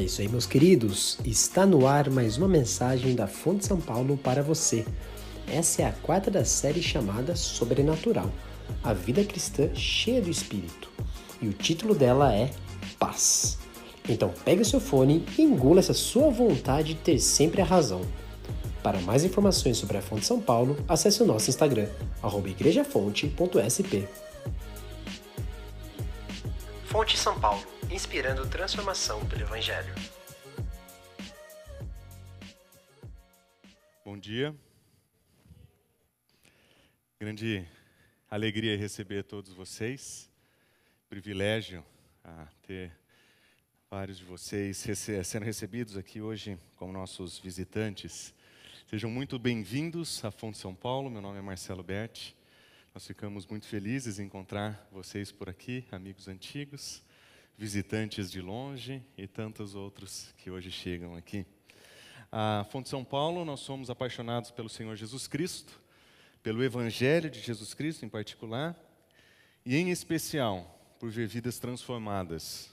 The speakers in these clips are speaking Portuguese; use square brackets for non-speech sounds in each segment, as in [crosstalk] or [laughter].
É isso aí, meus queridos. Está no ar mais uma mensagem da Fonte São Paulo para você. Essa é a quarta da série chamada Sobrenatural A Vida Cristã Cheia do Espírito. E o título dela é Paz. Então pegue o seu fone e engula essa sua vontade de ter sempre a razão. Para mais informações sobre a Fonte São Paulo, acesse o nosso Instagram, igrejafonte.sp. Fonte São Paulo, inspirando transformação pelo Evangelho. Bom dia. Grande alegria receber todos vocês. Privilégio a ter vários de vocês sendo recebidos aqui hoje como nossos visitantes. Sejam muito bem-vindos à Fonte São Paulo. Meu nome é Marcelo Berti. Nós ficamos muito felizes em encontrar vocês por aqui, amigos antigos, visitantes de longe e tantos outros que hoje chegam aqui. A Fonte São Paulo, nós somos apaixonados pelo Senhor Jesus Cristo, pelo Evangelho de Jesus Cristo em particular, e em especial por ver vidas transformadas.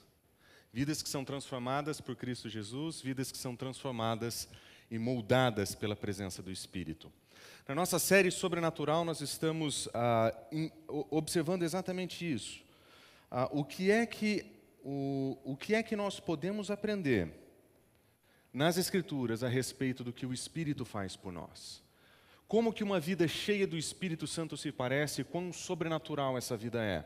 Vidas que são transformadas por Cristo Jesus, vidas que são transformadas e moldadas pela presença do Espírito. Na nossa série sobrenatural, nós estamos ah, in, observando exatamente isso. Ah, o, que é que, o, o que é que nós podemos aprender nas Escrituras a respeito do que o Espírito faz por nós? Como que uma vida cheia do Espírito Santo se parece, quão sobrenatural essa vida é.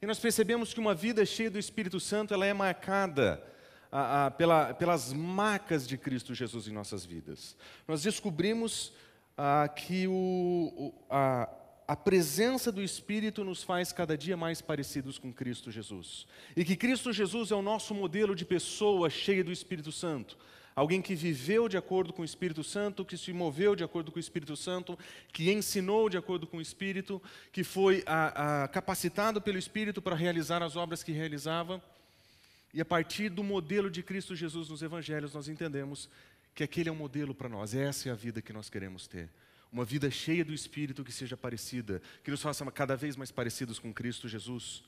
E nós percebemos que uma vida cheia do Espírito Santo, ela é marcada a, a, pela, pelas marcas de Cristo Jesus em nossas vidas. Nós descobrimos ah, que o, a, a presença do Espírito nos faz cada dia mais parecidos com Cristo Jesus. E que Cristo Jesus é o nosso modelo de pessoa cheia do Espírito Santo. Alguém que viveu de acordo com o Espírito Santo, que se moveu de acordo com o Espírito Santo, que ensinou de acordo com o Espírito, que foi a, a, capacitado pelo Espírito para realizar as obras que realizava. E a partir do modelo de Cristo Jesus nos Evangelhos, nós entendemos que aquele é o um modelo para nós, essa é a vida que nós queremos ter. Uma vida cheia do Espírito que seja parecida, que nos faça cada vez mais parecidos com Cristo Jesus.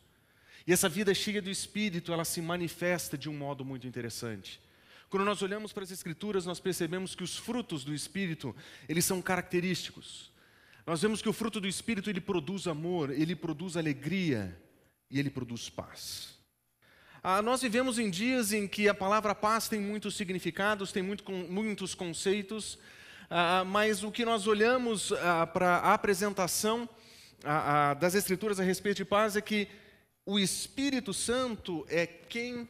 E essa vida cheia do Espírito, ela se manifesta de um modo muito interessante. Quando nós olhamos para as Escrituras, nós percebemos que os frutos do Espírito, eles são característicos. Nós vemos que o fruto do Espírito, ele produz amor, ele produz alegria e ele produz paz. Ah, nós vivemos em dias em que a palavra paz tem muitos significados, tem muito, muitos conceitos, ah, mas o que nós olhamos ah, para a apresentação ah, ah, das Escrituras a respeito de paz é que o Espírito Santo é quem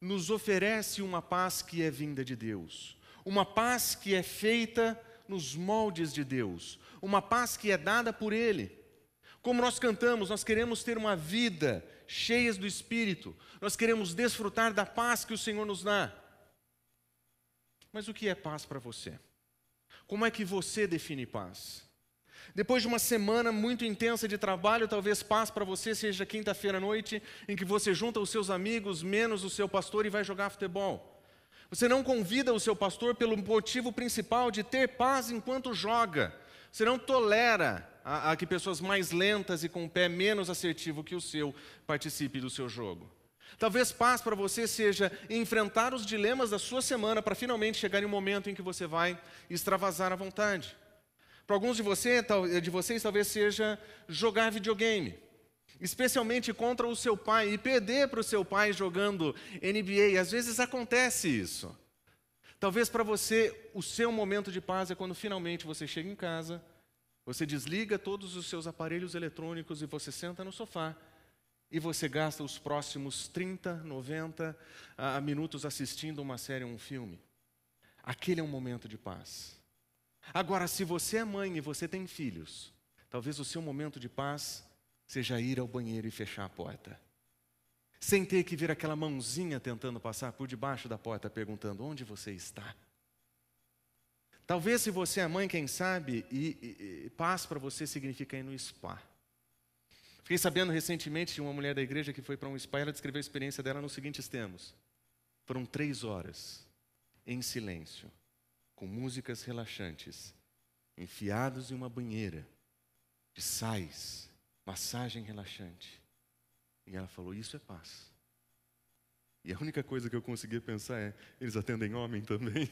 nos oferece uma paz que é vinda de Deus, uma paz que é feita nos moldes de Deus, uma paz que é dada por Ele. Como nós cantamos, nós queremos ter uma vida cheias do Espírito. Nós queremos desfrutar da paz que o Senhor nos dá. Mas o que é paz para você? Como é que você define paz? Depois de uma semana muito intensa de trabalho, talvez paz para você seja quinta-feira à noite, em que você junta os seus amigos, menos o seu pastor, e vai jogar futebol. Você não convida o seu pastor pelo motivo principal de ter paz enquanto joga. Você não tolera a, a que pessoas mais lentas e com um pé menos assertivo que o seu participem do seu jogo. Talvez paz para você seja enfrentar os dilemas da sua semana para finalmente chegar em um momento em que você vai extravasar à vontade. Para alguns de, você, de vocês, talvez seja jogar videogame, especialmente contra o seu pai, e perder para o seu pai jogando NBA. Às vezes acontece isso. Talvez para você o seu momento de paz é quando finalmente você chega em casa, você desliga todos os seus aparelhos eletrônicos e você senta no sofá e você gasta os próximos 30, 90 uh, minutos assistindo uma série ou um filme. Aquele é um momento de paz. Agora, se você é mãe e você tem filhos, talvez o seu momento de paz seja ir ao banheiro e fechar a porta. Sem ter que ver aquela mãozinha tentando passar por debaixo da porta perguntando: onde você está? Talvez se você é mãe, quem sabe, e, e, e paz para você significa ir no spa. Fiquei sabendo recentemente de uma mulher da igreja que foi para um spa e ela descreveu a experiência dela nos seguintes termos. Foram três horas em silêncio, com músicas relaxantes, enfiados em uma banheira de sais, massagem relaxante. E ela falou: Isso é paz. E a única coisa que eu conseguia pensar é: eles atendem homem também.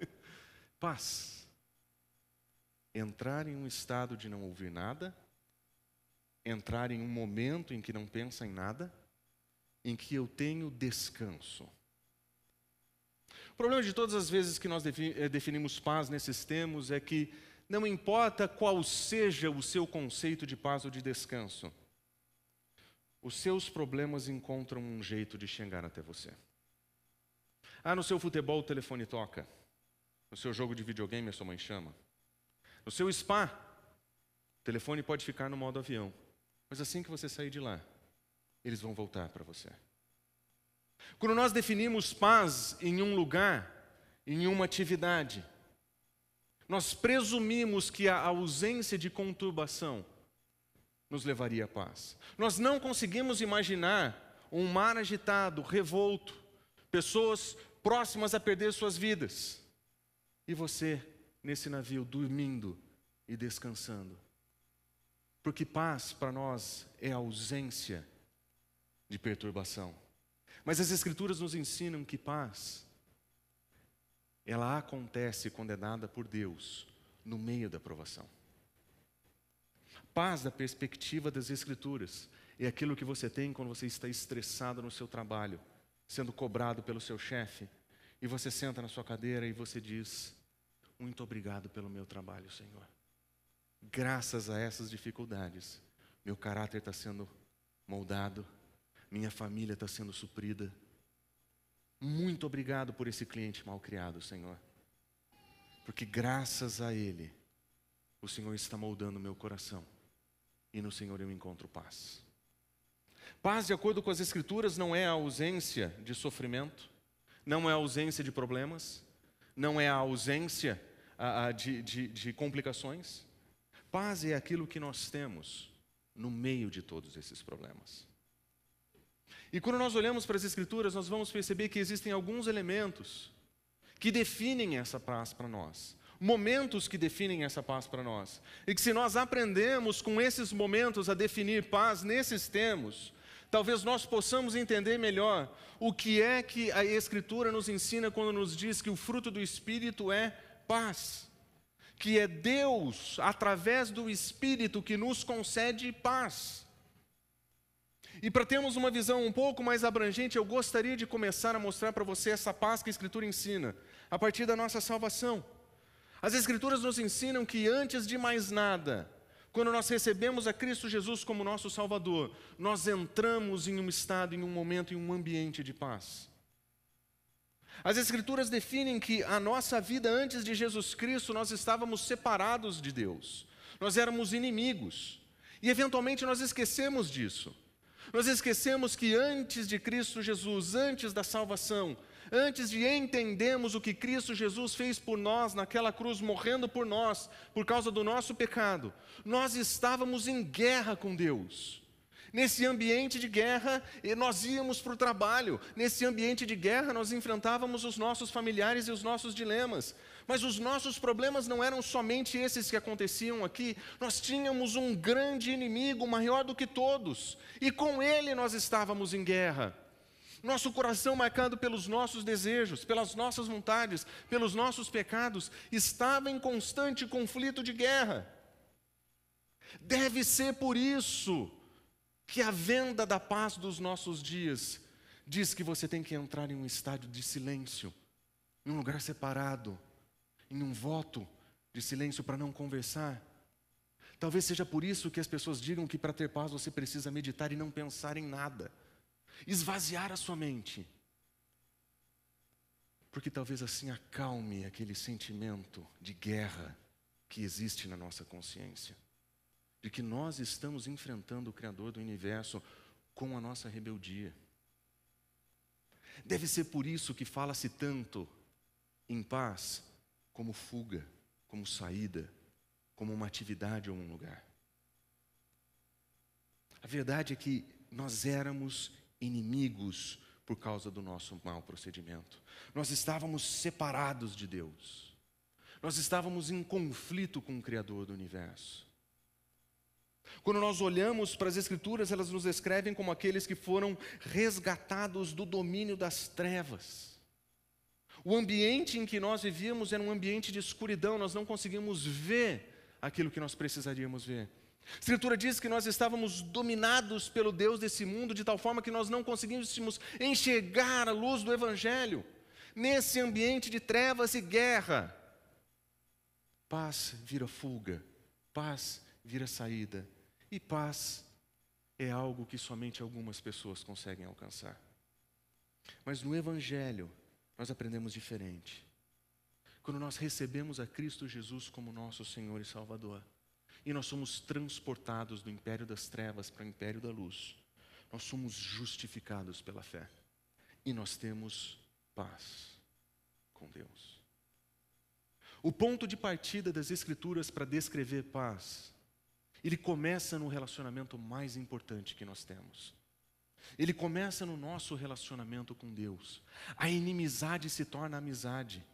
[laughs] paz. Entrar em um estado de não ouvir nada, entrar em um momento em que não pensa em nada, em que eu tenho descanso. O problema de todas as vezes que nós eh, definimos paz nesses termos é que não importa qual seja o seu conceito de paz ou de descanso, os seus problemas encontram um jeito de chegar até você. Ah, no seu futebol o telefone toca. No seu jogo de videogame a sua mãe chama. No seu spa, o telefone pode ficar no modo avião. Mas assim que você sair de lá, eles vão voltar para você. Quando nós definimos paz em um lugar, em uma atividade, nós presumimos que a ausência de conturbação nos levaria à paz. Nós não conseguimos imaginar um mar agitado, revolto, pessoas próximas a perder suas vidas. E você nesse navio, dormindo e descansando. Porque paz para nós é ausência de perturbação. Mas as Escrituras nos ensinam que paz, ela acontece quando é por Deus no meio da provação. Paz, da perspectiva das Escrituras, é aquilo que você tem quando você está estressado no seu trabalho, sendo cobrado pelo seu chefe, e você senta na sua cadeira e você diz: Muito obrigado pelo meu trabalho, Senhor. Graças a essas dificuldades, meu caráter está sendo moldado, minha família está sendo suprida. Muito obrigado por esse cliente mal criado, Senhor. Porque graças a Ele, o Senhor está moldando meu coração. E no Senhor eu encontro paz. Paz, de acordo com as Escrituras, não é a ausência de sofrimento, não é a ausência de problemas, não é a ausência de, de, de complicações. Paz é aquilo que nós temos no meio de todos esses problemas. E quando nós olhamos para as Escrituras, nós vamos perceber que existem alguns elementos que definem essa paz para nós, momentos que definem essa paz para nós. E que se nós aprendemos com esses momentos a definir paz nesses termos, talvez nós possamos entender melhor o que é que a Escritura nos ensina quando nos diz que o fruto do Espírito é paz que é Deus, através do Espírito, que nos concede paz. E para termos uma visão um pouco mais abrangente, eu gostaria de começar a mostrar para você essa paz que a Escritura ensina, a partir da nossa salvação. As Escrituras nos ensinam que antes de mais nada, quando nós recebemos a Cristo Jesus como nosso Salvador, nós entramos em um estado, em um momento, em um ambiente de paz. As Escrituras definem que a nossa vida antes de Jesus Cristo, nós estávamos separados de Deus, nós éramos inimigos, e eventualmente nós esquecemos disso. Nós esquecemos que antes de Cristo Jesus, antes da salvação, antes de entendermos o que Cristo Jesus fez por nós naquela cruz, morrendo por nós, por causa do nosso pecado, nós estávamos em guerra com Deus. Nesse ambiente de guerra, nós íamos para o trabalho. Nesse ambiente de guerra, nós enfrentávamos os nossos familiares e os nossos dilemas. Mas os nossos problemas não eram somente esses que aconteciam aqui. Nós tínhamos um grande inimigo, maior do que todos. E com ele nós estávamos em guerra. Nosso coração, marcado pelos nossos desejos, pelas nossas vontades, pelos nossos pecados, estava em constante conflito de guerra. Deve ser por isso que a venda da paz dos nossos dias diz que você tem que entrar em um estádio de silêncio, em um lugar separado, em um voto de silêncio para não conversar. Talvez seja por isso que as pessoas digam que para ter paz você precisa meditar e não pensar em nada, esvaziar a sua mente. Porque talvez assim acalme aquele sentimento de guerra que existe na nossa consciência de que nós estamos enfrentando o Criador do universo com a nossa rebeldia. Deve ser por isso que fala-se tanto em paz como fuga, como saída, como uma atividade ou um lugar. A verdade é que nós éramos inimigos por causa do nosso mau procedimento. Nós estávamos separados de Deus. Nós estávamos em conflito com o Criador do universo. Quando nós olhamos para as Escrituras, elas nos descrevem como aqueles que foram resgatados do domínio das trevas. O ambiente em que nós vivíamos era um ambiente de escuridão, nós não conseguimos ver aquilo que nós precisaríamos ver. A Escritura diz que nós estávamos dominados pelo Deus desse mundo de tal forma que nós não conseguíssemos enxergar a luz do Evangelho. Nesse ambiente de trevas e guerra, paz vira fuga, paz vira saída, e paz é algo que somente algumas pessoas conseguem alcançar. Mas no Evangelho, nós aprendemos diferente. Quando nós recebemos a Cristo Jesus como nosso Senhor e Salvador, e nós somos transportados do império das trevas para o império da luz. Nós somos justificados pela fé e nós temos paz com Deus. O ponto de partida das Escrituras para descrever paz, ele começa no relacionamento mais importante que nós temos. Ele começa no nosso relacionamento com Deus. A inimizade se torna amizade,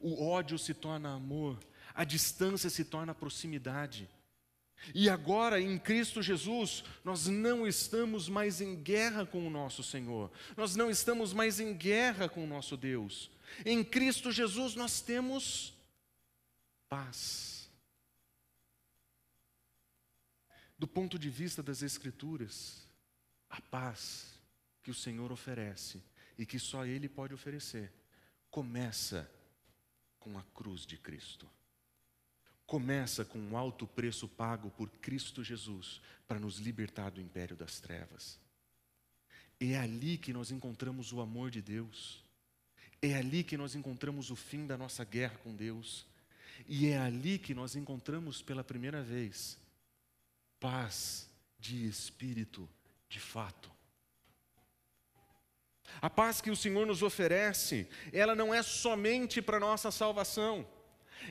o ódio se torna amor, a distância se torna proximidade. E agora, em Cristo Jesus, nós não estamos mais em guerra com o nosso Senhor, nós não estamos mais em guerra com o nosso Deus. Em Cristo Jesus, nós temos paz. Do ponto de vista das Escrituras, a paz que o Senhor oferece e que só Ele pode oferecer, começa com a cruz de Cristo começa com um alto preço pago por Cristo Jesus para nos libertar do império das trevas. É ali que nós encontramos o amor de Deus. É ali que nós encontramos o fim da nossa guerra com Deus. E é ali que nós encontramos pela primeira vez paz de espírito de fato. A paz que o Senhor nos oferece, ela não é somente para nossa salvação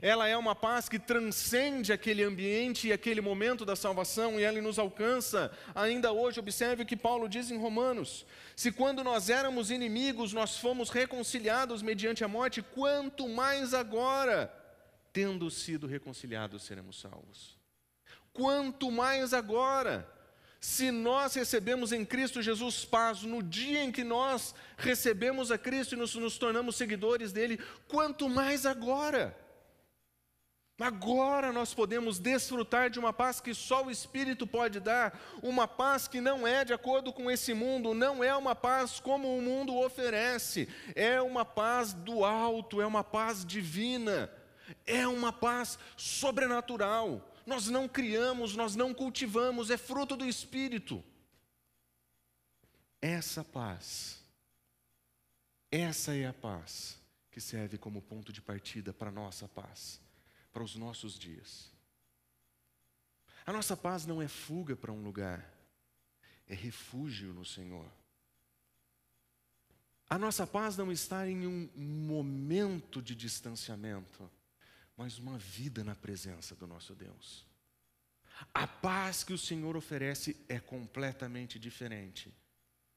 ela é uma paz que transcende aquele ambiente e aquele momento da salvação e ela nos alcança ainda hoje. Observe o que Paulo diz em Romanos: se quando nós éramos inimigos nós fomos reconciliados mediante a morte, quanto mais agora, tendo sido reconciliados, seremos salvos. Quanto mais agora, se nós recebemos em Cristo Jesus paz no dia em que nós recebemos a Cristo e nos, nos tornamos seguidores dele, quanto mais agora. Agora nós podemos desfrutar de uma paz que só o Espírito pode dar, uma paz que não é de acordo com esse mundo, não é uma paz como o mundo oferece, é uma paz do alto, é uma paz divina, é uma paz sobrenatural. Nós não criamos, nós não cultivamos, é fruto do Espírito. Essa paz, essa é a paz que serve como ponto de partida para a nossa paz para os nossos dias. A nossa paz não é fuga para um lugar, é refúgio no Senhor. A nossa paz não está em um momento de distanciamento, mas uma vida na presença do nosso Deus. A paz que o Senhor oferece é completamente diferente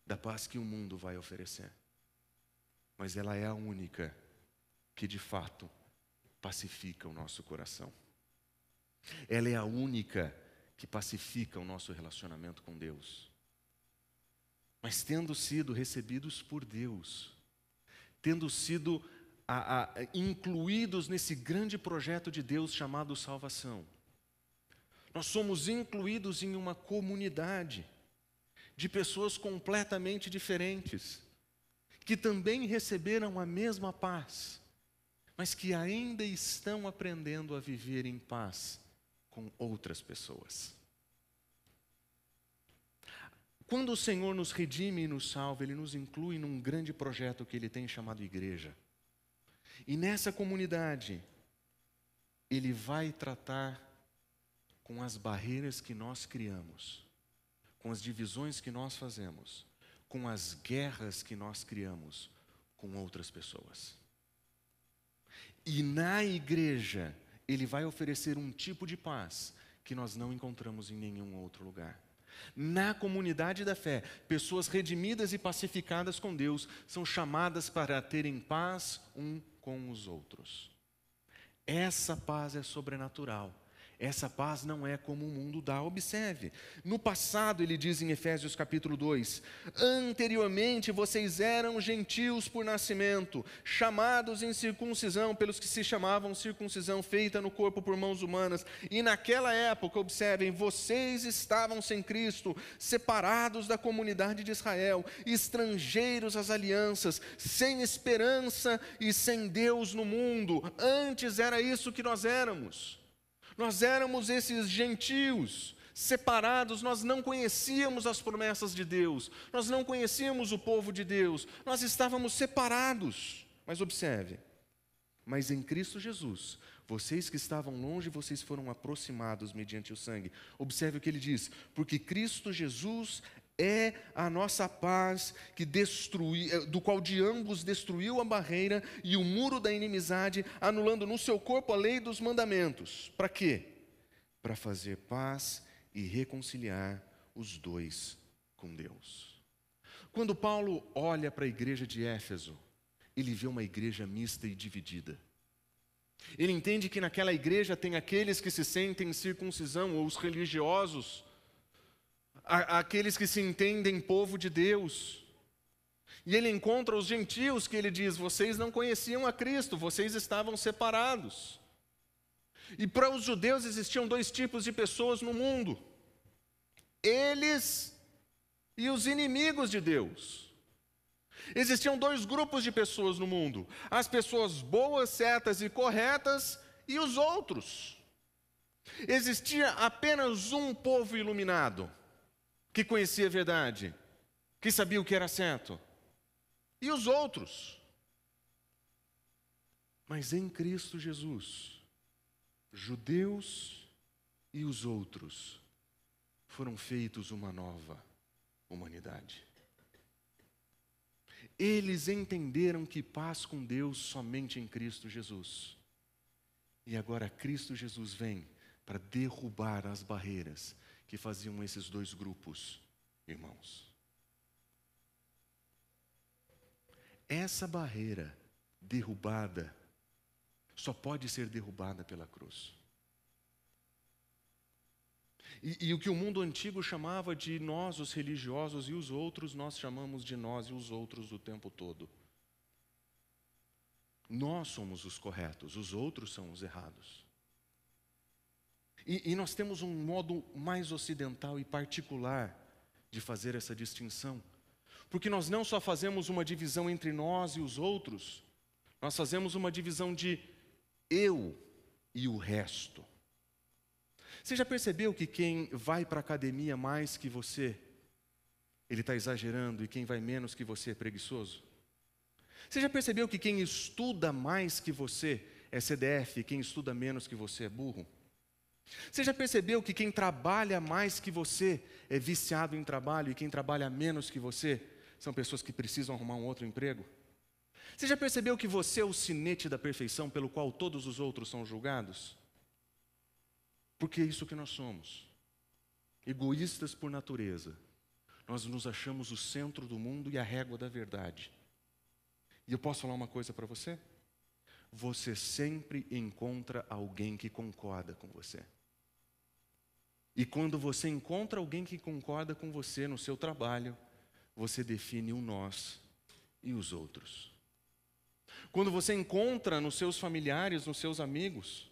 da paz que o mundo vai oferecer, mas ela é a única que de fato pacifica o nosso coração. Ela é a única que pacifica o nosso relacionamento com Deus. Mas tendo sido recebidos por Deus, tendo sido a, a, incluídos nesse grande projeto de Deus chamado salvação, nós somos incluídos em uma comunidade de pessoas completamente diferentes, que também receberam a mesma paz, mas que ainda estão aprendendo a viver em paz com outras pessoas. Quando o Senhor nos redime e nos salva, Ele nos inclui num grande projeto que Ele tem chamado igreja. E nessa comunidade, Ele vai tratar com as barreiras que nós criamos, com as divisões que nós fazemos, com as guerras que nós criamos com outras pessoas. E na igreja, ele vai oferecer um tipo de paz que nós não encontramos em nenhum outro lugar. Na comunidade da fé, pessoas redimidas e pacificadas com Deus são chamadas para terem paz um com os outros. Essa paz é sobrenatural. Essa paz não é como o mundo dá. Observe. No passado, ele diz em Efésios capítulo 2: Anteriormente vocês eram gentios por nascimento, chamados em circuncisão pelos que se chamavam circuncisão feita no corpo por mãos humanas. E naquela época, observem, vocês estavam sem Cristo, separados da comunidade de Israel, estrangeiros às alianças, sem esperança e sem Deus no mundo. Antes era isso que nós éramos. Nós éramos esses gentios, separados, nós não conhecíamos as promessas de Deus, nós não conhecíamos o povo de Deus, nós estávamos separados. Mas observe, mas em Cristo Jesus, vocês que estavam longe, vocês foram aproximados mediante o sangue. Observe o que ele diz: porque Cristo Jesus é a nossa paz que destrui, eh, do qual de ambos destruiu a barreira e o muro da inimizade, anulando no seu corpo a lei dos mandamentos. Para quê? Para fazer paz e reconciliar os dois com Deus. Quando Paulo olha para a igreja de Éfeso, ele vê uma igreja mista e dividida. Ele entende que naquela igreja tem aqueles que se sentem circuncisão, ou os religiosos, aqueles que se entendem povo de Deus. E ele encontra os gentios que ele diz: vocês não conheciam a Cristo, vocês estavam separados. E para os judeus existiam dois tipos de pessoas no mundo: eles e os inimigos de Deus. Existiam dois grupos de pessoas no mundo: as pessoas boas, certas e corretas, e os outros. Existia apenas um povo iluminado que conhecia a verdade, que sabia o que era certo. E os outros? Mas em Cristo Jesus, judeus e os outros foram feitos uma nova humanidade. Eles entenderam que paz com Deus somente em Cristo Jesus. E agora Cristo Jesus vem para derrubar as barreiras que faziam esses dois grupos, irmãos. Essa barreira derrubada só pode ser derrubada pela cruz. E, e, o que o mundo antigo chamava de nós, os religiosos, e os outros, nós chamamos de nós e os outros o tempo todo. Nós somos os corretos, os outros são os errados. E, e nós temos um modo mais ocidental e particular de fazer essa distinção. Porque nós não só fazemos uma divisão entre nós e os outros, nós fazemos uma divisão de eu e o resto. Você já percebeu que quem vai para a academia mais que você, ele está exagerando, e quem vai menos que você é preguiçoso? Você já percebeu que quem estuda mais que você é CDF, e quem estuda menos que você é burro? Você já percebeu que quem trabalha mais que você é viciado em trabalho e quem trabalha menos que você são pessoas que precisam arrumar um outro emprego? Você já percebeu que você é o sinete da perfeição pelo qual todos os outros são julgados? Porque é isso que nós somos. Egoístas por natureza. Nós nos achamos o centro do mundo e a régua da verdade. E eu posso falar uma coisa para você? Você sempre encontra alguém que concorda com você. E quando você encontra alguém que concorda com você no seu trabalho, você define o nós e os outros. Quando você encontra nos seus familiares, nos seus amigos,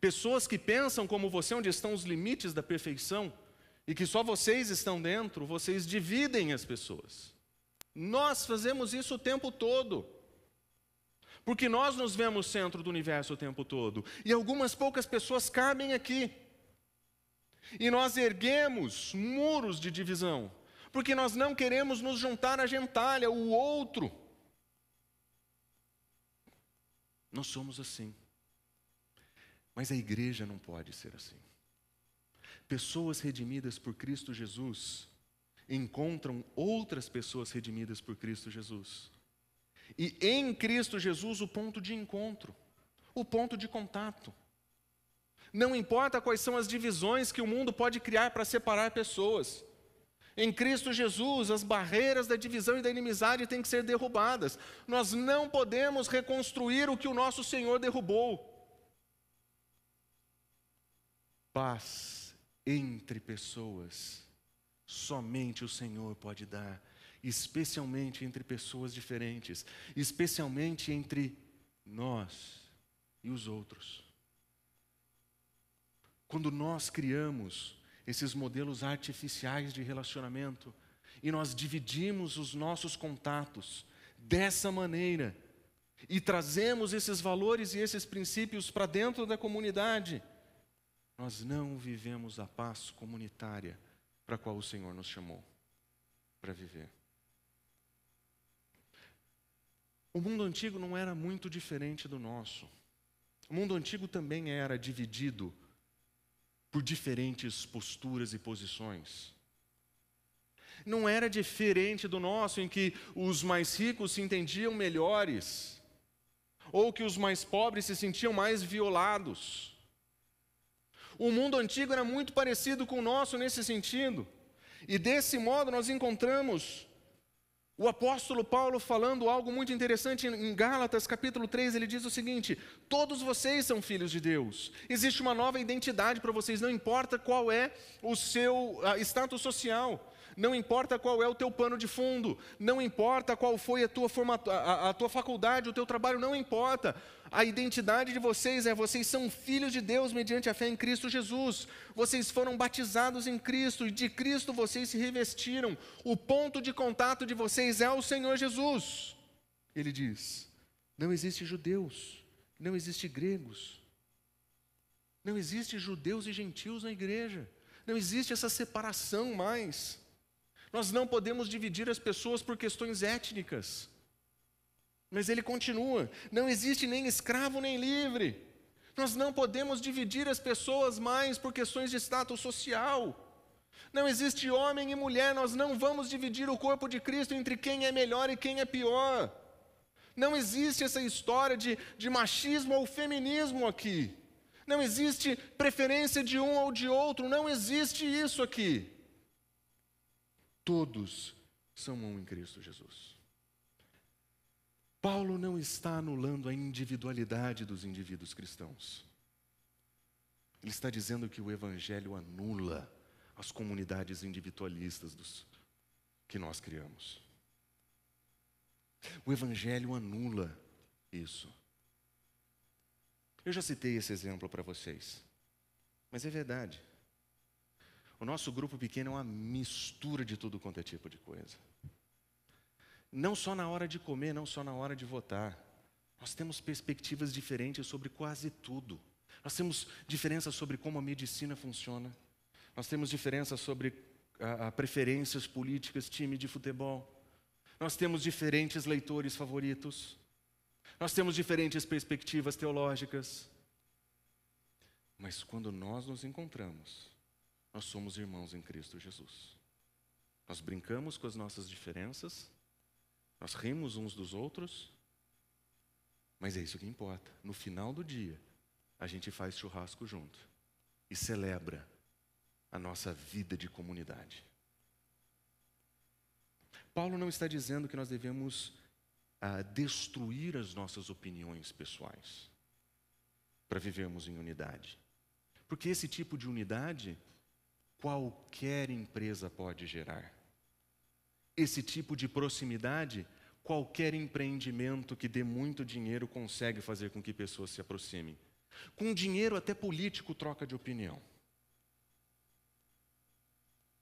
pessoas que pensam como você, onde estão os limites da perfeição, e que só vocês estão dentro, vocês dividem as pessoas. Nós fazemos isso o tempo todo. Porque nós nos vemos centro do universo o tempo todo. E algumas poucas pessoas cabem aqui. E nós erguemos muros de divisão, porque nós não queremos nos juntar à gentalha, o outro. Nós somos assim. Mas a igreja não pode ser assim. Pessoas redimidas por Cristo Jesus encontram outras pessoas redimidas por Cristo Jesus. E em Cristo Jesus o ponto de encontro, o ponto de contato. Não importa quais são as divisões que o mundo pode criar para separar pessoas. Em Cristo Jesus, as barreiras da divisão e da inimizade têm que ser derrubadas. Nós não podemos reconstruir o que o nosso Senhor derrubou. paz entre pessoas, somente o Senhor pode dar, especialmente entre pessoas diferentes, especialmente entre nós e os outros. Quando nós criamos esses modelos artificiais de relacionamento e nós dividimos os nossos contatos dessa maneira e trazemos esses valores e esses princípios para dentro da comunidade, nós não vivemos a paz comunitária para a qual o Senhor nos chamou para viver. O mundo antigo não era muito diferente do nosso. O mundo antigo também era dividido por diferentes posturas e posições. Não era diferente do nosso, em que os mais ricos se entendiam melhores, ou que os mais pobres se sentiam mais violados. O mundo antigo era muito parecido com o nosso nesse sentido, e desse modo nós encontramos o apóstolo Paulo falando algo muito interessante em Gálatas, capítulo 3, ele diz o seguinte: Todos vocês são filhos de Deus. Existe uma nova identidade para vocês, não importa qual é o seu status social. Não importa qual é o teu pano de fundo, não importa qual foi a tua, formato, a, a tua faculdade, o teu trabalho, não importa. A identidade de vocês é: vocês são filhos de Deus mediante a fé em Cristo Jesus. Vocês foram batizados em Cristo e de Cristo vocês se revestiram. O ponto de contato de vocês é o Senhor Jesus. Ele diz: não existe judeus, não existe gregos, não existe judeus e gentios na igreja. Não existe essa separação mais. Nós não podemos dividir as pessoas por questões étnicas. Mas ele continua: não existe nem escravo nem livre. Nós não podemos dividir as pessoas mais por questões de status social. Não existe homem e mulher, nós não vamos dividir o corpo de Cristo entre quem é melhor e quem é pior. Não existe essa história de, de machismo ou feminismo aqui. Não existe preferência de um ou de outro, não existe isso aqui. Todos são um em Cristo Jesus. Paulo não está anulando a individualidade dos indivíduos cristãos. Ele está dizendo que o Evangelho anula as comunidades individualistas dos, que nós criamos. O Evangelho anula isso. Eu já citei esse exemplo para vocês, mas é verdade. O nosso grupo pequeno é uma mistura de tudo quanto é tipo de coisa. Não só na hora de comer, não só na hora de votar. Nós temos perspectivas diferentes sobre quase tudo. Nós temos diferenças sobre como a medicina funciona. Nós temos diferenças sobre a, a preferências políticas, time de futebol. Nós temos diferentes leitores favoritos. Nós temos diferentes perspectivas teológicas. Mas quando nós nos encontramos, nós somos irmãos em Cristo Jesus. Nós brincamos com as nossas diferenças, nós rimos uns dos outros, mas é isso que importa. No final do dia, a gente faz churrasco junto e celebra a nossa vida de comunidade. Paulo não está dizendo que nós devemos ah, destruir as nossas opiniões pessoais para vivermos em unidade. Porque esse tipo de unidade qualquer empresa pode gerar. Esse tipo de proximidade, qualquer empreendimento que dê muito dinheiro consegue fazer com que pessoas se aproximem. Com dinheiro, até político troca de opinião.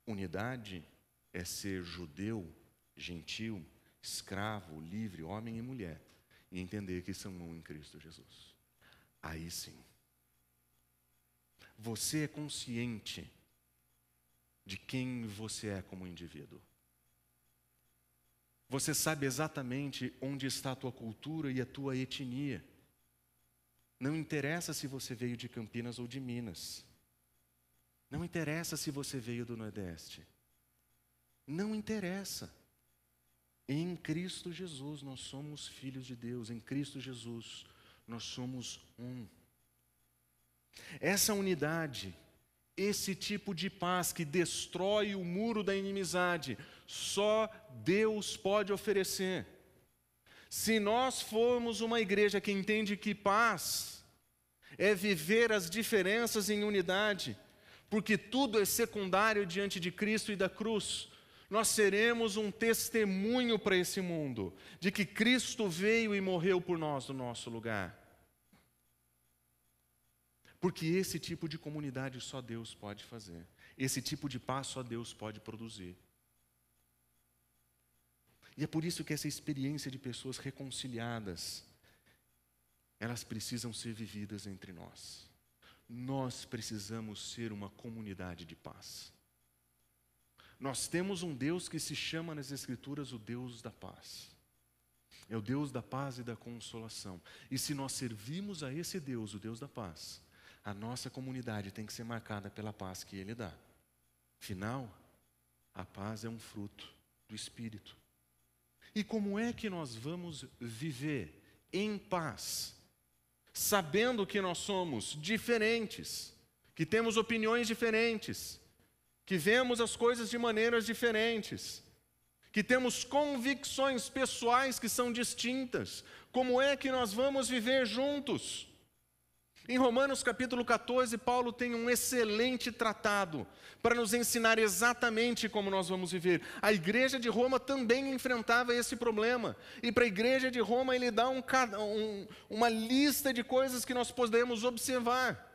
Unidade é ser judeu, gentil, escravo, livre, homem e mulher, e entender que são um em Cristo Jesus. Aí sim. Você é consciente de quem você é como indivíduo. Você sabe exatamente onde está a tua cultura e a tua etnia. Não interessa se você veio de Campinas ou de Minas. Não interessa se você veio do Nordeste. Não interessa. Em Cristo Jesus nós somos filhos de Deus, em Cristo Jesus nós somos um. Essa unidade esse tipo de paz que destrói o muro da inimizade, só Deus pode oferecer. Se nós formos uma igreja que entende que paz é viver as diferenças em unidade, porque tudo é secundário diante de Cristo e da cruz. Nós seremos um testemunho para esse mundo de que Cristo veio e morreu por nós no nosso lugar. Porque esse tipo de comunidade só Deus pode fazer. Esse tipo de paz só Deus pode produzir. E é por isso que essa experiência de pessoas reconciliadas, elas precisam ser vividas entre nós. Nós precisamos ser uma comunidade de paz. Nós temos um Deus que se chama nas Escrituras o Deus da paz. É o Deus da paz e da consolação. E se nós servimos a esse Deus, o Deus da paz, a nossa comunidade tem que ser marcada pela paz que Ele dá. Afinal, a paz é um fruto do Espírito. E como é que nós vamos viver em paz, sabendo que nós somos diferentes, que temos opiniões diferentes, que vemos as coisas de maneiras diferentes, que temos convicções pessoais que são distintas? Como é que nós vamos viver juntos? Em Romanos capítulo 14, Paulo tem um excelente tratado para nos ensinar exatamente como nós vamos viver. A igreja de Roma também enfrentava esse problema. E para a igreja de Roma ele dá um, um, uma lista de coisas que nós podemos observar.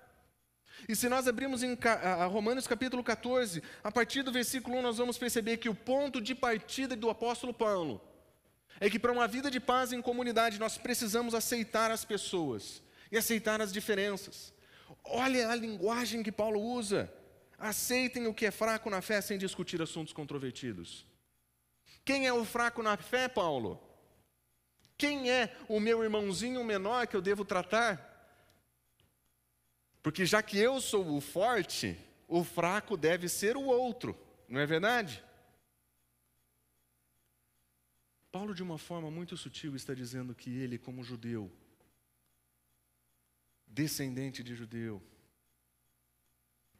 E se nós abrirmos em Romanos capítulo 14, a partir do versículo 1, nós vamos perceber que o ponto de partida do apóstolo Paulo é que para uma vida de paz em comunidade nós precisamos aceitar as pessoas e aceitar as diferenças. Olha a linguagem que Paulo usa. Aceitem o que é fraco na fé sem discutir assuntos controvertidos. Quem é o fraco na fé, Paulo? Quem é o meu irmãozinho menor que eu devo tratar? Porque já que eu sou o forte, o fraco deve ser o outro, não é verdade? Paulo, de uma forma muito sutil, está dizendo que ele, como judeu, descendente de judeu,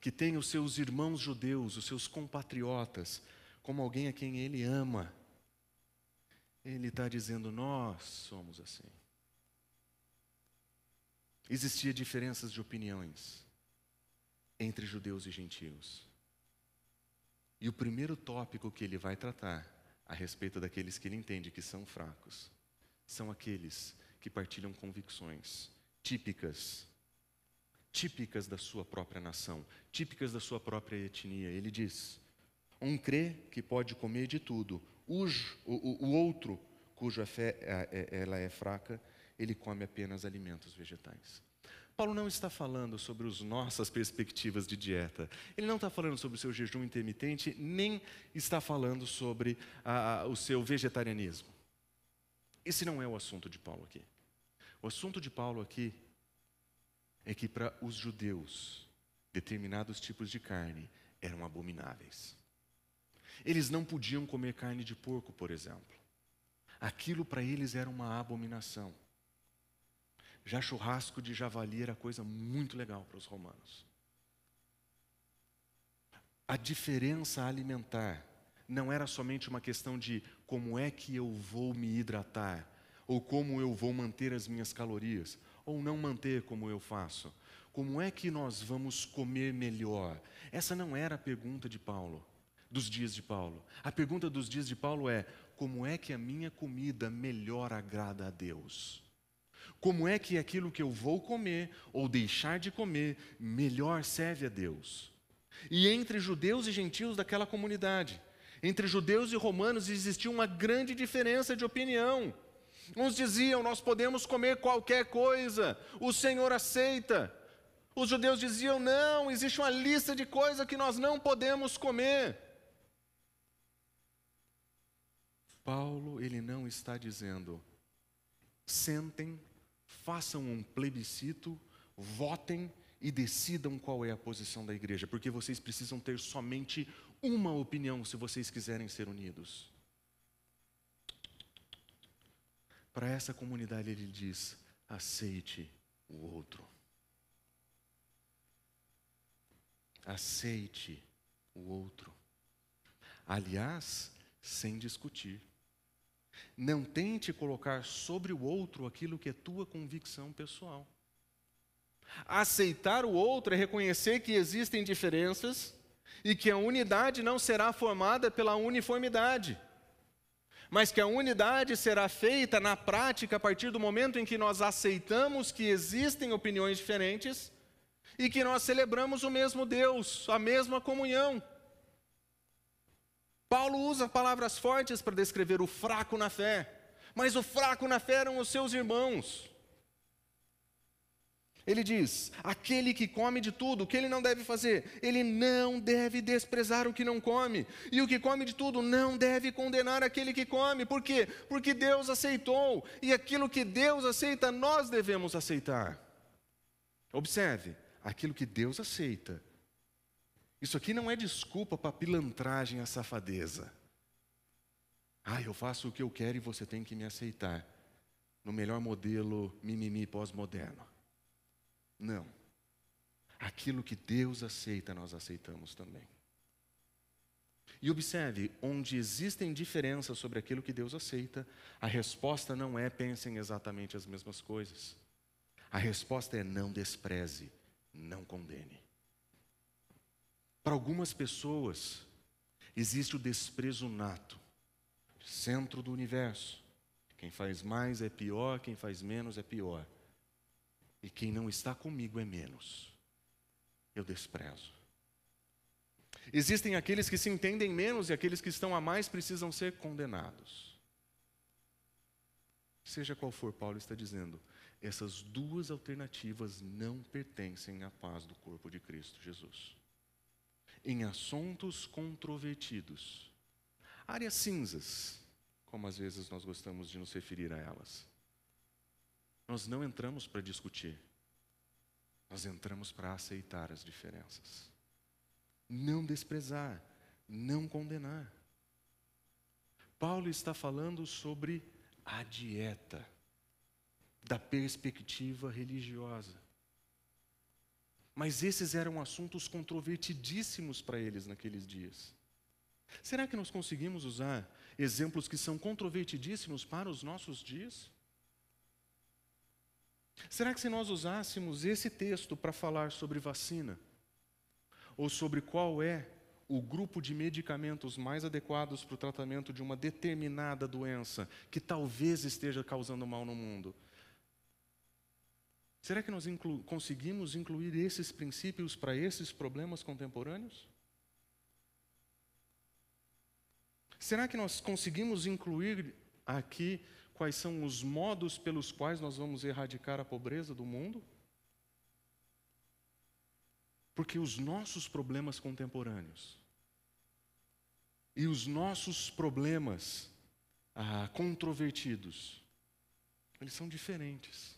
que tem os seus irmãos judeus, os seus compatriotas, como alguém a quem ele ama, ele está dizendo: nós somos assim. Existia diferenças de opiniões entre judeus e gentios. E o primeiro tópico que ele vai tratar a respeito daqueles que ele entende que são fracos são aqueles que partilham convicções típicas, típicas da sua própria nação, típicas da sua própria etnia. Ele diz: um crê que pode comer de tudo, o, o, o outro, cuja fé é, é, ela é fraca, ele come apenas alimentos vegetais. Paulo não está falando sobre as nossas perspectivas de dieta. Ele não está falando sobre o seu jejum intermitente, nem está falando sobre o seu vegetarianismo. Esse não é o assunto de Paulo aqui. O assunto de Paulo aqui é que para os judeus, determinados tipos de carne eram abomináveis. Eles não podiam comer carne de porco, por exemplo. Aquilo para eles era uma abominação. Já churrasco de javali era coisa muito legal para os romanos. A diferença alimentar não era somente uma questão de como é que eu vou me hidratar, ou como eu vou manter as minhas calorias, ou não manter como eu faço. Como é que nós vamos comer melhor? Essa não era a pergunta de Paulo, dos dias de Paulo. A pergunta dos dias de Paulo é: como é que a minha comida melhor agrada a Deus? Como é que aquilo que eu vou comer ou deixar de comer melhor serve a Deus? E entre judeus e gentios daquela comunidade, entre judeus e romanos existia uma grande diferença de opinião. Uns diziam: Nós podemos comer qualquer coisa, o Senhor aceita. Os judeus diziam: Não, existe uma lista de coisas que nós não podemos comer. Paulo, ele não está dizendo: sentem, façam um plebiscito, votem e decidam qual é a posição da igreja, porque vocês precisam ter somente uma opinião se vocês quiserem ser unidos. Para essa comunidade, ele diz: aceite o outro. Aceite o outro. Aliás, sem discutir. Não tente colocar sobre o outro aquilo que é tua convicção pessoal. Aceitar o outro é reconhecer que existem diferenças e que a unidade não será formada pela uniformidade, mas que a unidade será feita na prática a partir do momento em que nós aceitamos que existem opiniões diferentes e que nós celebramos o mesmo Deus, a mesma comunhão. Paulo usa palavras fortes para descrever o fraco na fé, mas o fraco na fé eram os seus irmãos. Ele diz: aquele que come de tudo, o que ele não deve fazer? Ele não deve desprezar o que não come. E o que come de tudo não deve condenar aquele que come. Por quê? Porque Deus aceitou. E aquilo que Deus aceita, nós devemos aceitar. Observe: aquilo que Deus aceita. Isso aqui não é desculpa para pilantragem, a safadeza. Ah, eu faço o que eu quero e você tem que me aceitar. No melhor modelo mimimi pós-moderno. Não. Aquilo que Deus aceita, nós aceitamos também. E observe, onde existem diferenças sobre aquilo que Deus aceita, a resposta não é pensem exatamente as mesmas coisas. A resposta é não despreze, não condene. Para algumas pessoas, existe o desprezo nato, centro do universo. Quem faz mais é pior, quem faz menos é pior. E quem não está comigo é menos. Eu desprezo. Existem aqueles que se entendem menos e aqueles que estão a mais precisam ser condenados. Seja qual for, Paulo está dizendo, essas duas alternativas não pertencem à paz do corpo de Cristo Jesus. Em assuntos controvertidos, áreas cinzas, como às vezes nós gostamos de nos referir a elas, nós não entramos para discutir, nós entramos para aceitar as diferenças. Não desprezar, não condenar. Paulo está falando sobre a dieta da perspectiva religiosa. Mas esses eram assuntos controvertidíssimos para eles naqueles dias. Será que nós conseguimos usar exemplos que são controvertidíssimos para os nossos dias? Será que se nós usássemos esse texto para falar sobre vacina, ou sobre qual é o grupo de medicamentos mais adequados para o tratamento de uma determinada doença que talvez esteja causando mal no mundo, será que nós inclu conseguimos incluir esses princípios para esses problemas contemporâneos? Será que nós conseguimos incluir aqui quais são os modos pelos quais nós vamos erradicar a pobreza do mundo? Porque os nossos problemas contemporâneos e os nossos problemas ah, controvertidos, eles são diferentes.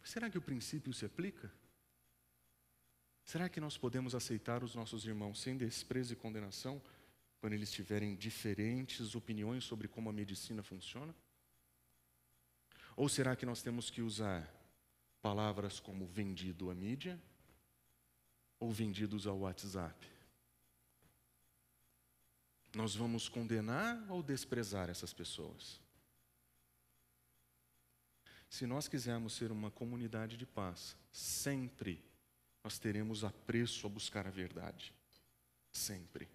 Mas será que o princípio se aplica? Será que nós podemos aceitar os nossos irmãos sem desprezo e condenação quando eles tiverem diferentes opiniões sobre como a medicina funciona? Ou será que nós temos que usar palavras como vendido à mídia ou vendidos ao WhatsApp? Nós vamos condenar ou desprezar essas pessoas? Se nós quisermos ser uma comunidade de paz, sempre nós teremos apreço a buscar a verdade. Sempre.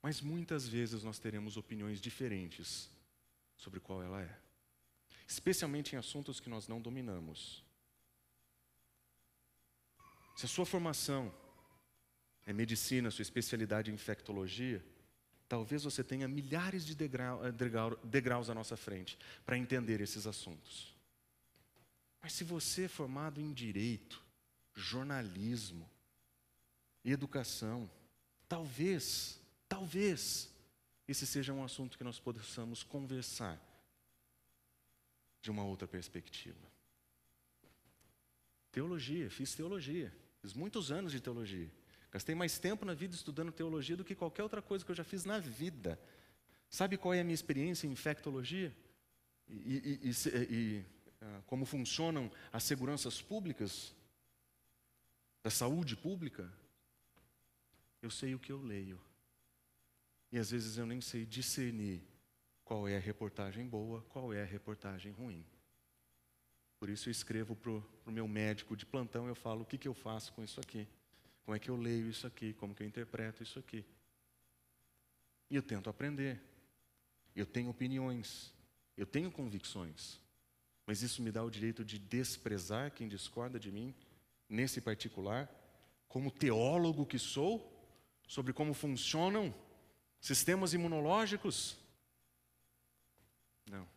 Mas muitas vezes nós teremos opiniões diferentes sobre qual ela é especialmente em assuntos que nós não dominamos. Se a sua formação é medicina, sua especialidade é infectologia, talvez você tenha milhares de degrau, eh, degrau, degraus à nossa frente para entender esses assuntos. Mas se você é formado em direito, jornalismo, educação, talvez, talvez, esse seja um assunto que nós possamos conversar de uma outra perspectiva. Teologia, fiz teologia, fiz muitos anos de teologia. Gastei mais tempo na vida estudando teologia do que qualquer outra coisa que eu já fiz na vida. Sabe qual é a minha experiência em infectologia? E, e, e, e ah, como funcionam as seguranças públicas, da saúde pública? Eu sei o que eu leio. E às vezes eu nem sei discernir qual é a reportagem boa, qual é a reportagem ruim. Por isso eu escrevo para o meu médico de plantão, eu falo o que, que eu faço com isso aqui. Como é que eu leio isso aqui, como que eu interpreto isso aqui. E eu tento aprender. Eu tenho opiniões, eu tenho convicções. Mas isso me dá o direito de desprezar quem discorda de mim, nesse particular, como teólogo que sou, sobre como funcionam sistemas imunológicos? Não.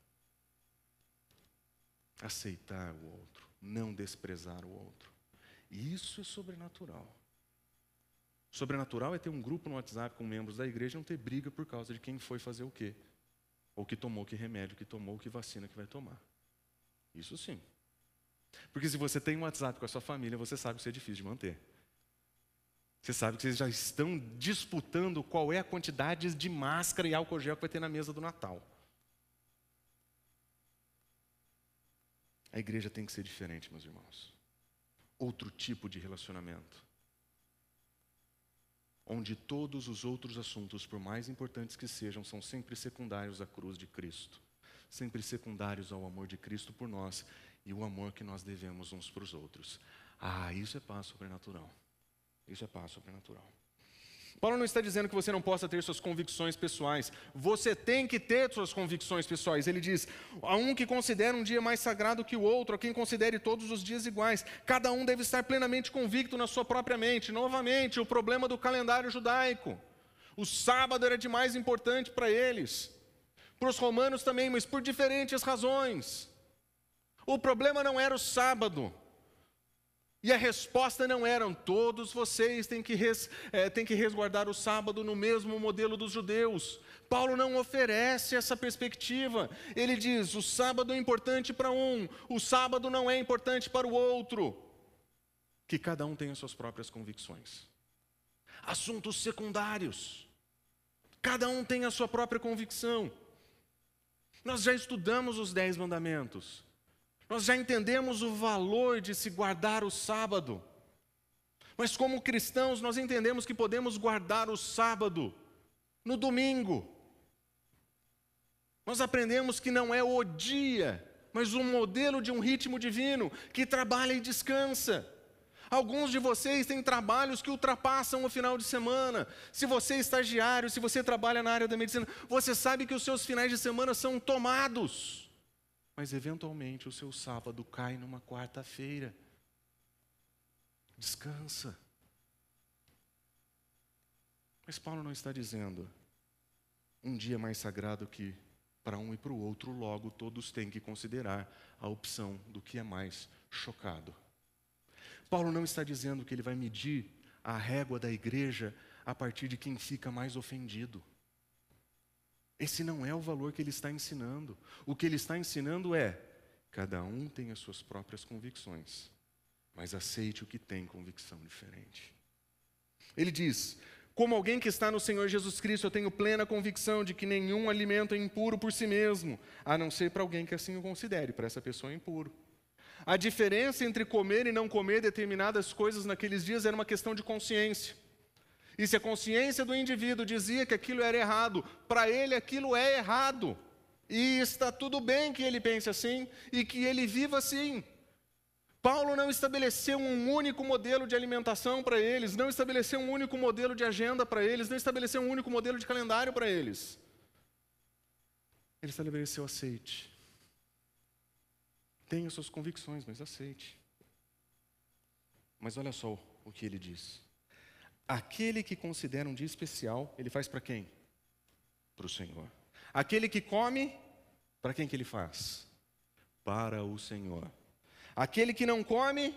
Aceitar o outro, não desprezar o outro. Isso é sobrenatural. Sobrenatural é ter um grupo no WhatsApp com membros da igreja e não ter briga por causa de quem foi fazer o quê. Ou que tomou que remédio, que tomou que vacina que vai tomar. Isso sim. Porque se você tem um WhatsApp com a sua família, você sabe que isso é difícil de manter. Você sabe que vocês já estão disputando qual é a quantidade de máscara e álcool gel que vai ter na mesa do Natal. A igreja tem que ser diferente, meus irmãos. Outro tipo de relacionamento. Onde todos os outros assuntos, por mais importantes que sejam, são sempre secundários à cruz de Cristo. Sempre secundários ao amor de Cristo por nós e o amor que nós devemos uns para os outros. Ah, isso é paz sobrenatural. Isso é paz sobrenatural. Paulo não está dizendo que você não possa ter suas convicções pessoais. Você tem que ter suas convicções pessoais. Ele diz: a um que considera um dia mais sagrado que o outro, a quem considere todos os dias iguais. Cada um deve estar plenamente convicto na sua própria mente. Novamente, o problema do calendário judaico. O sábado era de mais importante para eles. Para os romanos também, mas por diferentes razões. O problema não era o sábado. E a resposta não era: todos vocês têm que, res, é, têm que resguardar o sábado no mesmo modelo dos judeus. Paulo não oferece essa perspectiva. Ele diz: o sábado é importante para um, o sábado não é importante para o outro. Que cada um tenha suas próprias convicções. Assuntos secundários. Cada um tem a sua própria convicção. Nós já estudamos os Dez Mandamentos. Nós já entendemos o valor de se guardar o sábado. Mas como cristãos, nós entendemos que podemos guardar o sábado no domingo. Nós aprendemos que não é o dia, mas um modelo de um ritmo divino que trabalha e descansa. Alguns de vocês têm trabalhos que ultrapassam o final de semana. Se você é estagiário, se você trabalha na área da medicina, você sabe que os seus finais de semana são tomados mas eventualmente o seu sábado cai numa quarta-feira. Descansa. Mas Paulo não está dizendo um dia mais sagrado que para um e para o outro, logo todos têm que considerar a opção do que é mais chocado. Paulo não está dizendo que ele vai medir a régua da igreja a partir de quem fica mais ofendido. Esse não é o valor que ele está ensinando. O que ele está ensinando é: cada um tem as suas próprias convicções, mas aceite o que tem convicção diferente. Ele diz: como alguém que está no Senhor Jesus Cristo, eu tenho plena convicção de que nenhum alimento é impuro por si mesmo, a não ser para alguém que assim o considere, para essa pessoa é impuro. A diferença entre comer e não comer determinadas coisas naqueles dias era uma questão de consciência. E se a consciência do indivíduo dizia que aquilo era errado, para ele aquilo é errado. E está tudo bem que ele pense assim e que ele viva assim. Paulo não estabeleceu um único modelo de alimentação para eles, não estabeleceu um único modelo de agenda para eles, não estabeleceu um único modelo de calendário para eles. Ele estabeleceu aceite. Tenha suas convicções, mas aceite. Mas olha só o que ele diz. Aquele que considera um dia especial, ele faz para quem? Para o Senhor. Aquele que come, para quem que ele faz? Para o Senhor. Aquele que não come,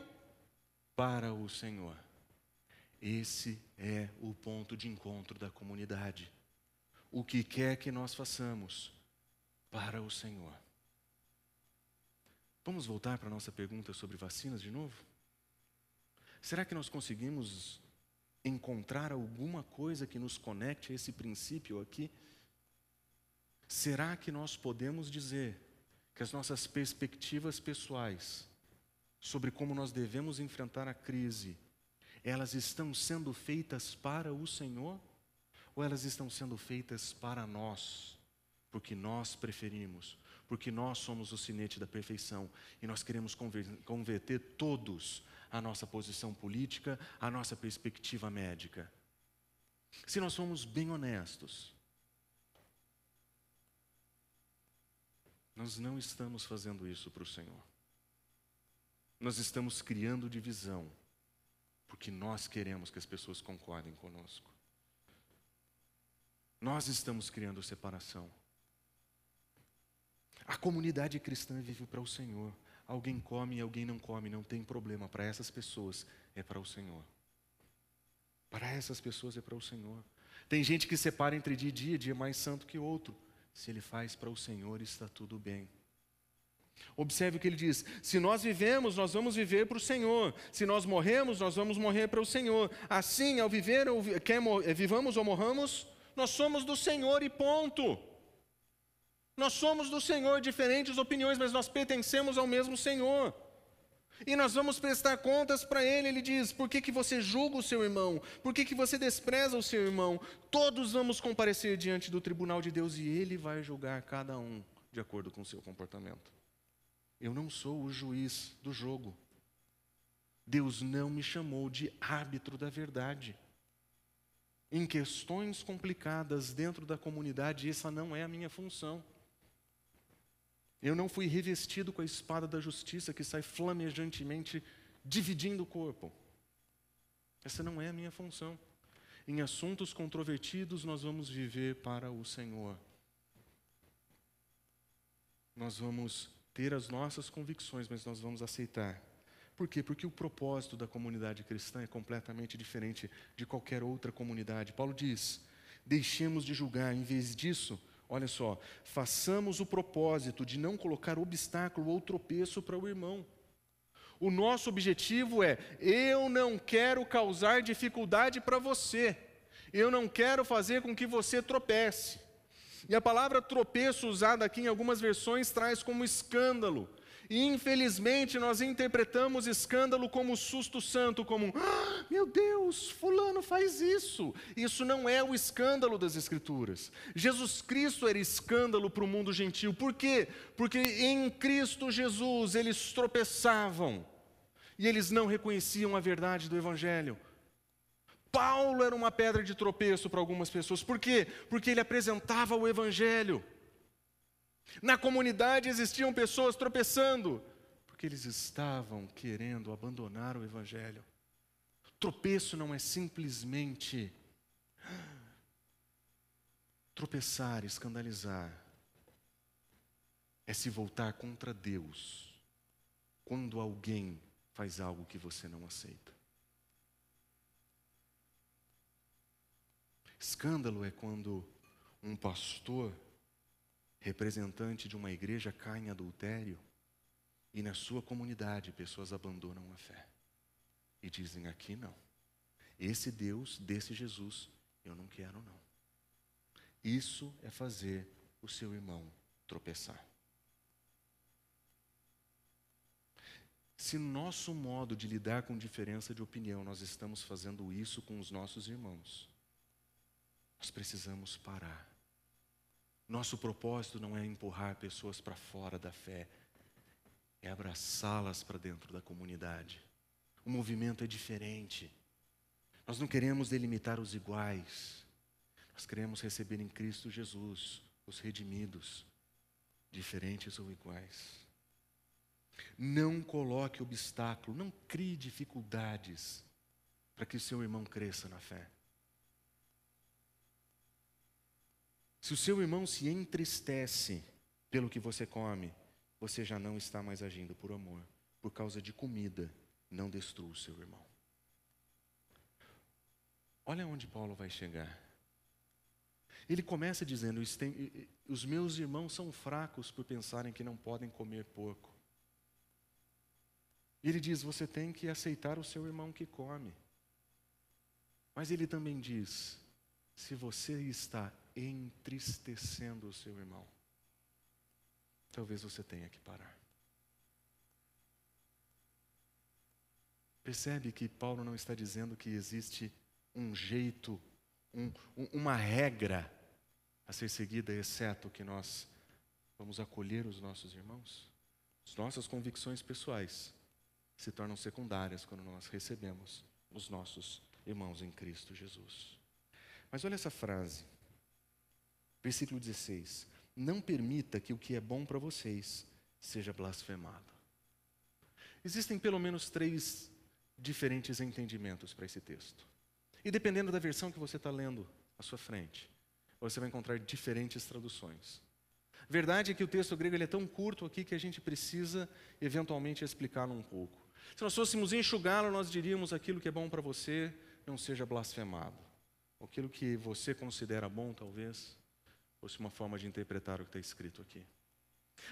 para o Senhor. Esse é o ponto de encontro da comunidade. O que quer que nós façamos, para o Senhor. Vamos voltar para a nossa pergunta sobre vacinas de novo? Será que nós conseguimos encontrar alguma coisa que nos conecte a esse princípio aqui? Será que nós podemos dizer que as nossas perspectivas pessoais sobre como nós devemos enfrentar a crise, elas estão sendo feitas para o Senhor ou elas estão sendo feitas para nós, porque nós preferimos, porque nós somos o sinete da perfeição e nós queremos converter todos a nossa posição política, a nossa perspectiva médica. Se nós somos bem honestos, nós não estamos fazendo isso para o Senhor. Nós estamos criando divisão, porque nós queremos que as pessoas concordem conosco. Nós estamos criando separação. A comunidade cristã vive para o Senhor. Alguém come e alguém não come, não tem problema. Para essas pessoas é para o Senhor. Para essas pessoas é para o Senhor. Tem gente que separa entre dia e dia, dia mais santo que outro. Se ele faz para o Senhor, está tudo bem. Observe o que ele diz: se nós vivemos, nós vamos viver para o Senhor. Se nós morremos, nós vamos morrer para o Senhor. Assim, ao viver, quer vivamos ou morramos, nós somos do Senhor e ponto. Nós somos do Senhor, diferentes opiniões, mas nós pertencemos ao mesmo Senhor. E nós vamos prestar contas para Ele. Ele diz: por que, que você julga o seu irmão? Por que, que você despreza o seu irmão? Todos vamos comparecer diante do tribunal de Deus e Ele vai julgar cada um de acordo com o seu comportamento. Eu não sou o juiz do jogo. Deus não me chamou de árbitro da verdade. Em questões complicadas dentro da comunidade, essa não é a minha função. Eu não fui revestido com a espada da justiça que sai flamejantemente dividindo o corpo. Essa não é a minha função. Em assuntos controvertidos, nós vamos viver para o Senhor. Nós vamos ter as nossas convicções, mas nós vamos aceitar. Por quê? Porque o propósito da comunidade cristã é completamente diferente de qualquer outra comunidade. Paulo diz: deixemos de julgar, em vez disso, Olha só, façamos o propósito de não colocar obstáculo ou tropeço para o irmão. O nosso objetivo é: eu não quero causar dificuldade para você, eu não quero fazer com que você tropece. E a palavra tropeço, usada aqui em algumas versões, traz como escândalo. E infelizmente nós interpretamos escândalo como susto santo, como, ah, meu Deus, Fulano faz isso. Isso não é o escândalo das Escrituras. Jesus Cristo era escândalo para o mundo gentil. Por quê? Porque em Cristo Jesus eles tropeçavam e eles não reconheciam a verdade do Evangelho. Paulo era uma pedra de tropeço para algumas pessoas. Por quê? Porque ele apresentava o Evangelho. Na comunidade existiam pessoas tropeçando, porque eles estavam querendo abandonar o Evangelho. Tropeço não é simplesmente tropeçar, escandalizar, é se voltar contra Deus quando alguém faz algo que você não aceita. Escândalo é quando um pastor representante de uma igreja cai em adultério e na sua comunidade pessoas abandonam a fé e dizem: aqui não. Esse Deus, desse Jesus, eu não quero não. Isso é fazer o seu irmão tropeçar. Se nosso modo de lidar com diferença de opinião, nós estamos fazendo isso com os nossos irmãos, nós precisamos parar nosso propósito não é empurrar pessoas para fora da fé, é abraçá-las para dentro da comunidade. O movimento é diferente. Nós não queremos delimitar os iguais. Nós queremos receber em Cristo Jesus os redimidos, diferentes ou iguais. Não coloque obstáculo, não crie dificuldades para que seu irmão cresça na fé. Se o seu irmão se entristece pelo que você come, você já não está mais agindo por amor. Por causa de comida, não destrua o seu irmão. Olha onde Paulo vai chegar. Ele começa dizendo: Os meus irmãos são fracos por pensarem que não podem comer porco. Ele diz: Você tem que aceitar o seu irmão que come. Mas ele também diz: Se você está entristecendo o seu irmão, talvez você tenha que parar. Percebe que Paulo não está dizendo que existe um jeito, um, uma regra a ser seguida, exceto que nós vamos acolher os nossos irmãos? As nossas convicções pessoais se tornam secundárias quando nós recebemos os nossos irmãos em Cristo Jesus. Mas olha essa frase, versículo 16: Não permita que o que é bom para vocês seja blasfemado. Existem pelo menos três diferentes entendimentos para esse texto. E dependendo da versão que você está lendo à sua frente, você vai encontrar diferentes traduções. Verdade é que o texto grego ele é tão curto aqui que a gente precisa eventualmente explicá-lo um pouco. Se nós fôssemos enxugá-lo, nós diríamos aquilo que é bom para você não seja blasfemado. Aquilo que você considera bom, talvez, fosse uma forma de interpretar o que está escrito aqui.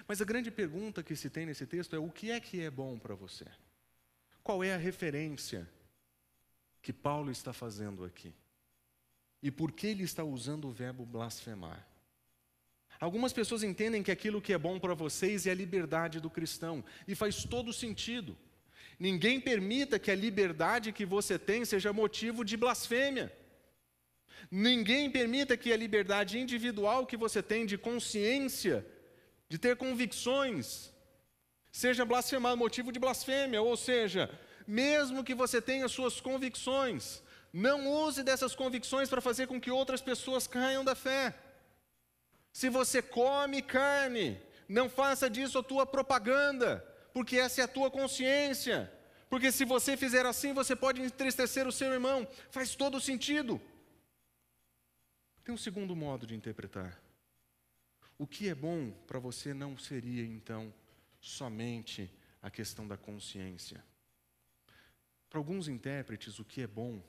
Mas a grande pergunta que se tem nesse texto é: o que é que é bom para você? Qual é a referência que Paulo está fazendo aqui? E por que ele está usando o verbo blasfemar? Algumas pessoas entendem que aquilo que é bom para vocês é a liberdade do cristão, e faz todo sentido. Ninguém permita que a liberdade que você tem seja motivo de blasfêmia. Ninguém permita que a liberdade individual que você tem de consciência, de ter convicções, seja blasfemado, motivo de blasfêmia. Ou seja, mesmo que você tenha suas convicções, não use dessas convicções para fazer com que outras pessoas caiam da fé. Se você come carne, não faça disso a tua propaganda porque essa é a tua consciência. Porque se você fizer assim, você pode entristecer o seu irmão. Faz todo sentido. Tem um segundo modo de interpretar. O que é bom para você não seria, então, somente a questão da consciência. Para alguns intérpretes, o que é bom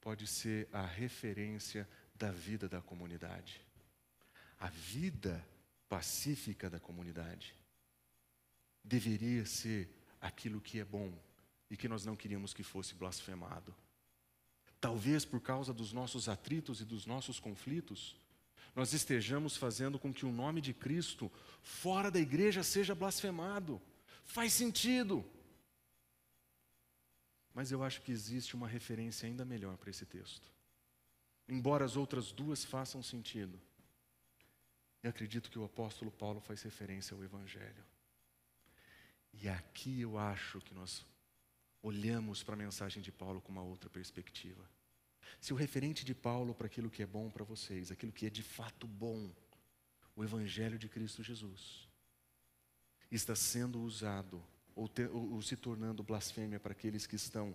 pode ser a referência da vida da comunidade. A vida pacífica da comunidade deveria ser aquilo que é bom e que nós não queríamos que fosse blasfemado. Talvez por causa dos nossos atritos e dos nossos conflitos, nós estejamos fazendo com que o nome de Cristo fora da igreja seja blasfemado. Faz sentido. Mas eu acho que existe uma referência ainda melhor para esse texto. Embora as outras duas façam sentido, eu acredito que o apóstolo Paulo faz referência ao Evangelho. E aqui eu acho que nós olhamos para a mensagem de Paulo com uma outra perspectiva. Se o referente de Paulo para aquilo que é bom para vocês, aquilo que é de fato bom, o Evangelho de Cristo Jesus, está sendo usado ou, te, ou, se tornando blasfêmia para aqueles que estão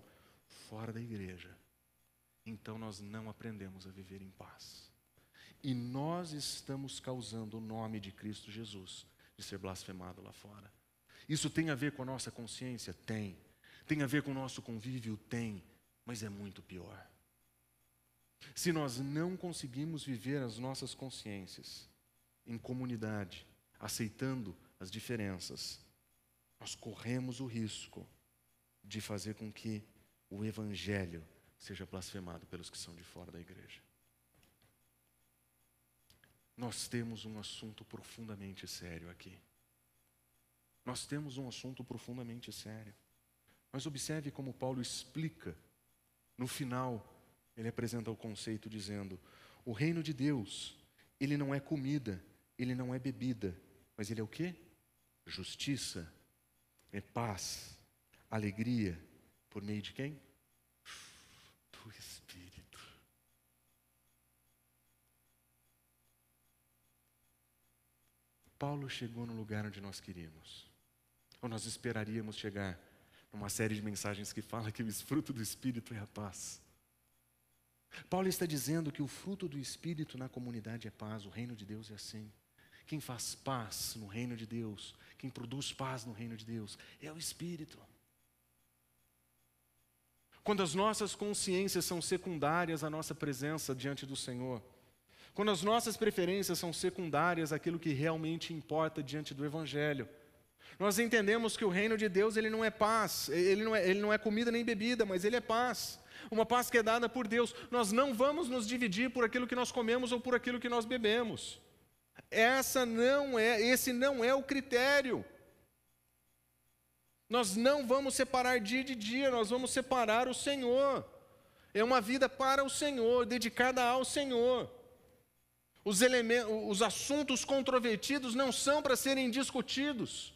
fora da igreja, então nós não aprendemos a viver em paz. E nós estamos causando o nome de Cristo Jesus de ser blasfemado lá fora. Isso tem a ver com a nossa consciência? Tem. Tem a ver com o nosso convívio? Tem. Mas é muito pior. Se nós não conseguimos viver as nossas consciências em comunidade, aceitando as diferenças, nós corremos o risco de fazer com que o Evangelho seja blasfemado pelos que são de fora da igreja. Nós temos um assunto profundamente sério aqui. Nós temos um assunto profundamente sério. Mas observe como Paulo explica. No final, ele apresenta o conceito dizendo: o reino de Deus, ele não é comida, ele não é bebida, mas ele é o quê? Justiça, é paz, alegria, por meio de quem? Do Espírito. Paulo chegou no lugar onde nós queríamos ou nós esperaríamos chegar numa série de mensagens que fala que o fruto do Espírito é a paz. Paulo está dizendo que o fruto do Espírito na comunidade é paz, o reino de Deus é assim. Quem faz paz no reino de Deus, quem produz paz no reino de Deus, é o Espírito. Quando as nossas consciências são secundárias à nossa presença diante do Senhor, quando as nossas preferências são secundárias àquilo que realmente importa diante do Evangelho, nós entendemos que o reino de Deus ele não é paz, ele não é, ele não é comida nem bebida, mas ele é paz. Uma paz que é dada por Deus. Nós não vamos nos dividir por aquilo que nós comemos ou por aquilo que nós bebemos. Essa não é, esse não é o critério. Nós não vamos separar dia de dia, nós vamos separar o Senhor. É uma vida para o Senhor, dedicada ao Senhor. Os, os assuntos controvertidos não são para serem discutidos.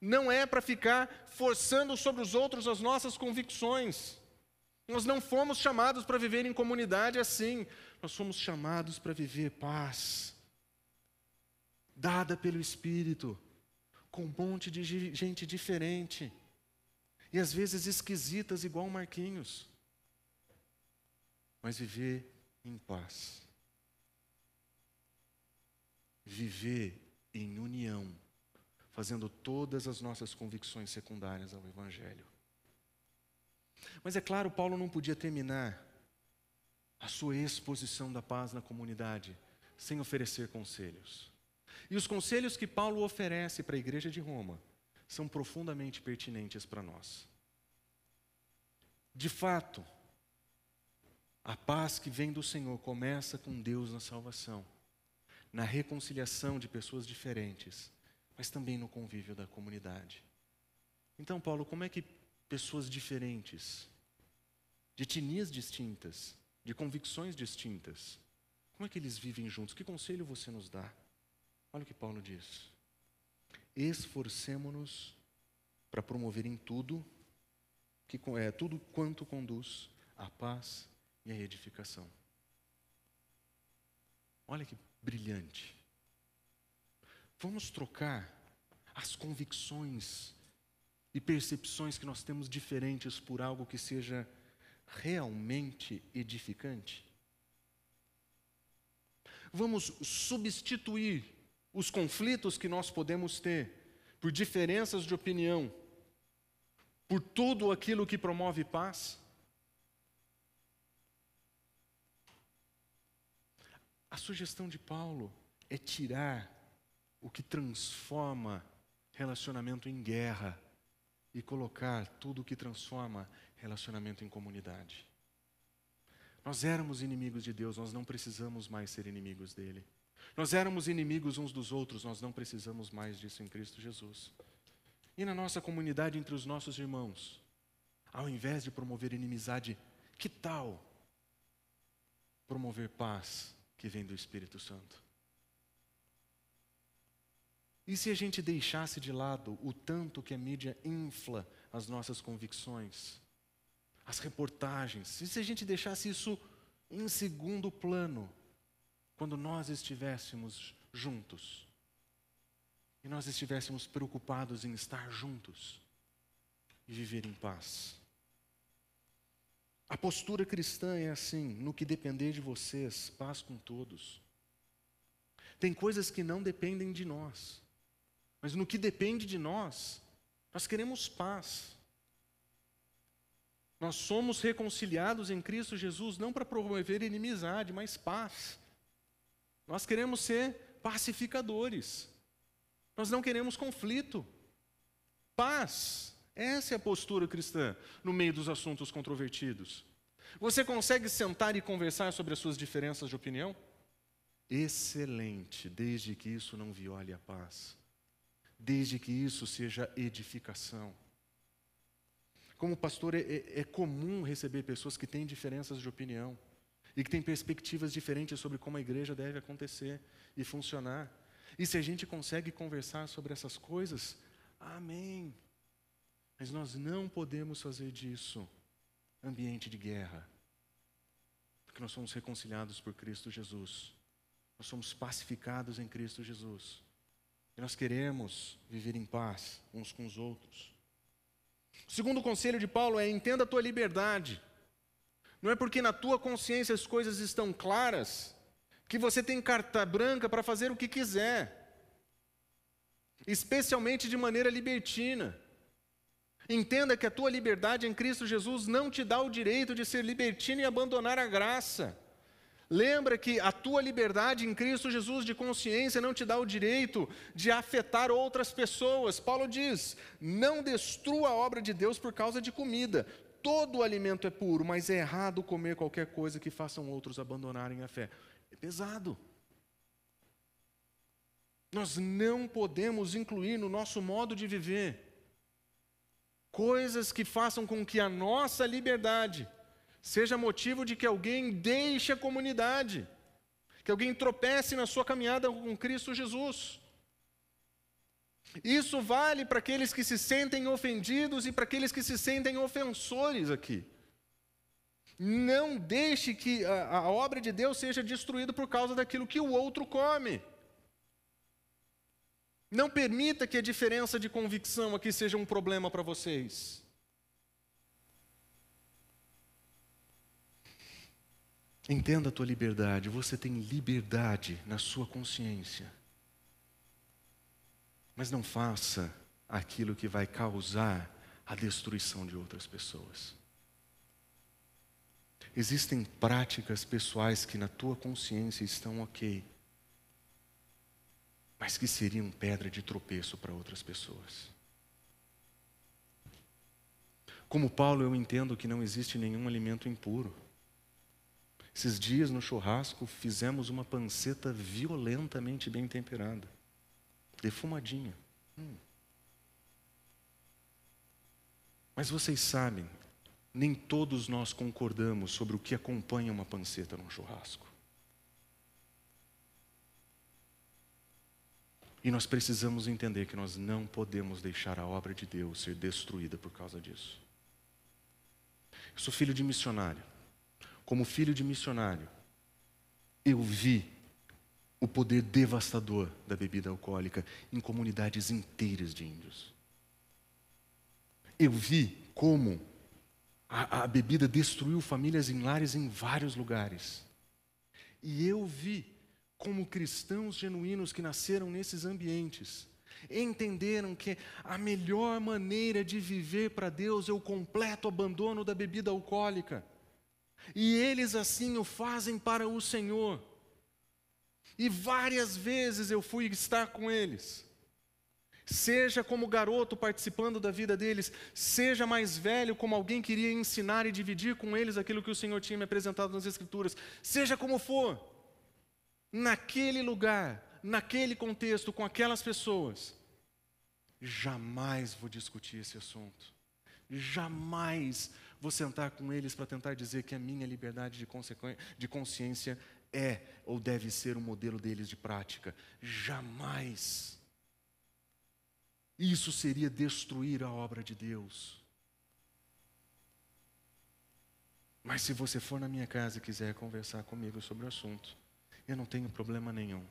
Não é para ficar forçando sobre os outros as nossas convicções. Nós não fomos chamados para viver em comunidade assim. Nós fomos chamados para viver paz, dada pelo Espírito, com um monte de gente diferente. E às vezes esquisitas, igual Marquinhos. Mas viver em paz viver em união, fazendo todas as nossas convicções secundárias ao Evangelho. Mas é claro, Paulo não podia terminar a sua exposição da paz na comunidade sem oferecer conselhos. E os conselhos que Paulo oferece para a igreja de Roma são profundamente pertinentes para nós. De fato, a paz que vem do Senhor começa com Deus na salvação na reconciliação de pessoas diferentes, mas também no convívio da comunidade. Então, Paulo, como é que pessoas diferentes, de etnias distintas, de convicções distintas, como é que eles vivem juntos? Que conselho você nos dá? Olha o que Paulo diz. Esforcemo-nos para promover em tudo, que é tudo quanto conduz à paz e à edificação. Olha que brilhante. Vamos trocar as convicções e percepções que nós temos diferentes por algo que seja realmente edificante? Vamos substituir os conflitos que nós podemos ter por diferenças de opinião, por tudo aquilo que promove paz? A sugestão de Paulo é tirar o que transforma relacionamento em guerra e colocar tudo o que transforma relacionamento em comunidade. Nós éramos inimigos de Deus, nós não precisamos mais ser inimigos dele. Nós éramos inimigos uns dos outros, nós não precisamos mais disso em Cristo Jesus. E na nossa comunidade entre os nossos irmãos, ao invés de promover inimizade, que tal promover paz que vem do Espírito Santo. E se a gente deixasse de lado o tanto que a mídia infla as nossas convicções, as reportagens, e se a gente deixasse isso em segundo plano, quando nós estivéssemos juntos, e nós estivéssemos preocupados em estar juntos e viver em paz. A postura cristã é assim: no que depender de vocês, paz com todos. Tem coisas que não dependem de nós, mas no que depende de nós, nós queremos paz. Nós somos reconciliados em Cristo Jesus não para promover inimizade, mas paz. Nós queremos ser pacificadores. Nós não queremos conflito. Paz. Essa é a postura cristã no meio dos assuntos controvertidos. Você consegue sentar e conversar sobre as suas diferenças de opinião? Excelente, desde que isso não viole a paz, desde que isso seja edificação. Como pastor, é, é, é comum receber pessoas que têm diferenças de opinião e que têm perspectivas diferentes sobre como a igreja deve acontecer e funcionar. E se a gente consegue conversar sobre essas coisas, amém. Mas nós não podemos fazer disso ambiente de guerra. Porque nós somos reconciliados por Cristo Jesus. Nós somos pacificados em Cristo Jesus. Nós queremos viver em paz uns com os outros. O segundo conselho de Paulo é: entenda a tua liberdade. Não é porque na tua consciência as coisas estão claras que você tem carta branca para fazer o que quiser, especialmente de maneira libertina. Entenda que a tua liberdade em Cristo Jesus não te dá o direito de ser libertino e abandonar a graça. Lembra que a tua liberdade em Cristo Jesus de consciência não te dá o direito de afetar outras pessoas. Paulo diz: não destrua a obra de Deus por causa de comida. Todo alimento é puro, mas é errado comer qualquer coisa que façam outros abandonarem a fé. É pesado. Nós não podemos incluir no nosso modo de viver coisas que façam com que a nossa liberdade seja motivo de que alguém deixe a comunidade. que alguém tropece na sua caminhada com Cristo Jesus. Isso vale para aqueles que se sentem ofendidos e para aqueles que se sentem ofensores aqui. Não deixe que a, a obra de Deus seja destruída por causa daquilo que o outro come. Não permita que a diferença de convicção aqui seja um problema para vocês. Entenda a tua liberdade, você tem liberdade na sua consciência. Mas não faça aquilo que vai causar a destruição de outras pessoas. Existem práticas pessoais que na tua consciência estão ok, mas que seriam pedra de tropeço para outras pessoas. Como Paulo, eu entendo que não existe nenhum alimento impuro. Esses dias no churrasco fizemos uma panceta violentamente bem temperada, defumadinha. Hum. Mas vocês sabem, nem todos nós concordamos sobre o que acompanha uma panceta num churrasco. E nós precisamos entender que nós não podemos deixar a obra de Deus ser destruída por causa disso. Eu sou filho de missionário. Como filho de missionário, eu vi o poder devastador da bebida alcoólica em comunidades inteiras de índios. Eu vi como a, a bebida destruiu famílias em lares em vários lugares. E eu vi como cristãos genuínos que nasceram nesses ambientes entenderam que a melhor maneira de viver para Deus é o completo abandono da bebida alcoólica. E eles assim o fazem para o Senhor. E várias vezes eu fui estar com eles. Seja como garoto participando da vida deles, seja mais velho como alguém que iria ensinar e dividir com eles aquilo que o Senhor tinha me apresentado nas Escrituras, seja como for, naquele lugar, naquele contexto, com aquelas pessoas, jamais vou discutir esse assunto, jamais vou sentar com eles para tentar dizer que a minha liberdade de, de consciência é ou deve ser o modelo deles de prática, jamais. Isso seria destruir a obra de Deus. Mas se você for na minha casa e quiser conversar comigo sobre o assunto, eu não tenho problema nenhum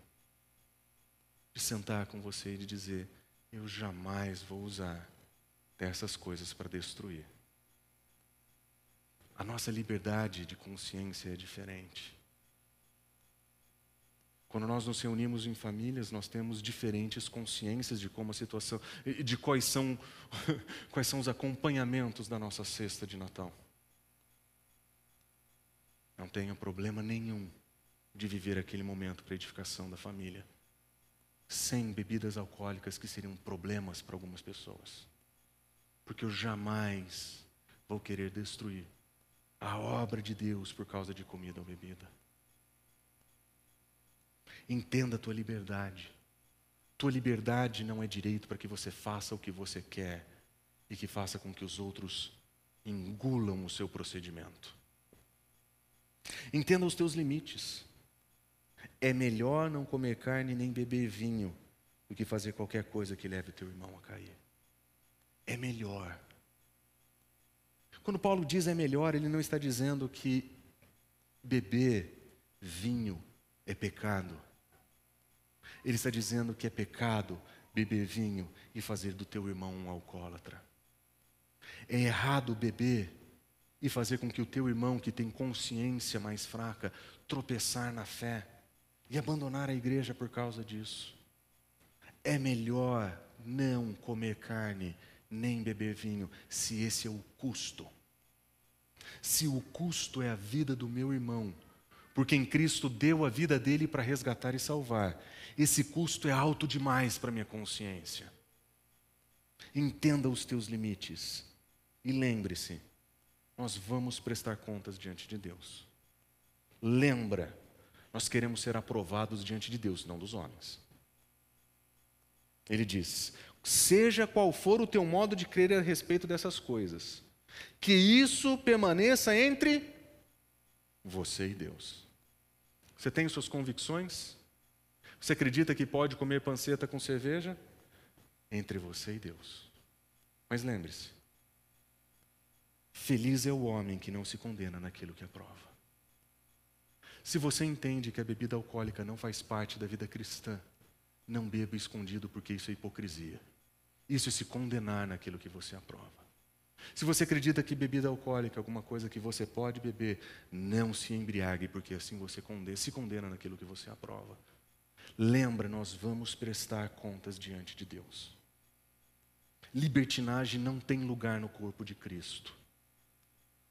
de sentar com você e de dizer: eu jamais vou usar dessas coisas para destruir. A nossa liberdade de consciência é diferente. Quando nós nos reunimos em famílias, nós temos diferentes consciências de como a situação, de quais são, [laughs] quais são os acompanhamentos da nossa cesta de Natal. Não tenho problema nenhum de viver aquele momento para edificação da família, sem bebidas alcoólicas que seriam problemas para algumas pessoas, porque eu jamais vou querer destruir a obra de Deus por causa de comida ou bebida. Entenda a tua liberdade. Tua liberdade não é direito para que você faça o que você quer e que faça com que os outros engulam o seu procedimento. Entenda os teus limites. É melhor não comer carne nem beber vinho do que fazer qualquer coisa que leve teu irmão a cair. É melhor. Quando Paulo diz é melhor, ele não está dizendo que beber vinho é pecado. Ele está dizendo que é pecado beber vinho e fazer do teu irmão um alcoólatra. É errado beber e fazer com que o teu irmão, que tem consciência mais fraca, tropeçar na fé e abandonar a igreja por causa disso. É melhor não comer carne nem beber vinho, se esse é o custo. Se o custo é a vida do meu irmão, porque em Cristo deu a vida dele para resgatar e salvar, esse custo é alto demais para minha consciência. Entenda os teus limites e lembre-se, nós vamos prestar contas diante de Deus. Lembra, nós queremos ser aprovados diante de Deus, não dos homens. Ele diz: seja qual for o teu modo de crer a respeito dessas coisas, que isso permaneça entre você e Deus. Você tem suas convicções? Você acredita que pode comer panceta com cerveja? Entre você e Deus. Mas lembre-se: feliz é o homem que não se condena naquilo que aprova. Se você entende que a bebida alcoólica não faz parte da vida cristã, não beba escondido porque isso é hipocrisia. Isso é se condenar naquilo que você aprova. Se você acredita que bebida alcoólica é alguma coisa que você pode beber, não se embriague, porque assim você condena, se condena naquilo que você aprova. Lembra, nós vamos prestar contas diante de Deus. Libertinagem não tem lugar no corpo de Cristo.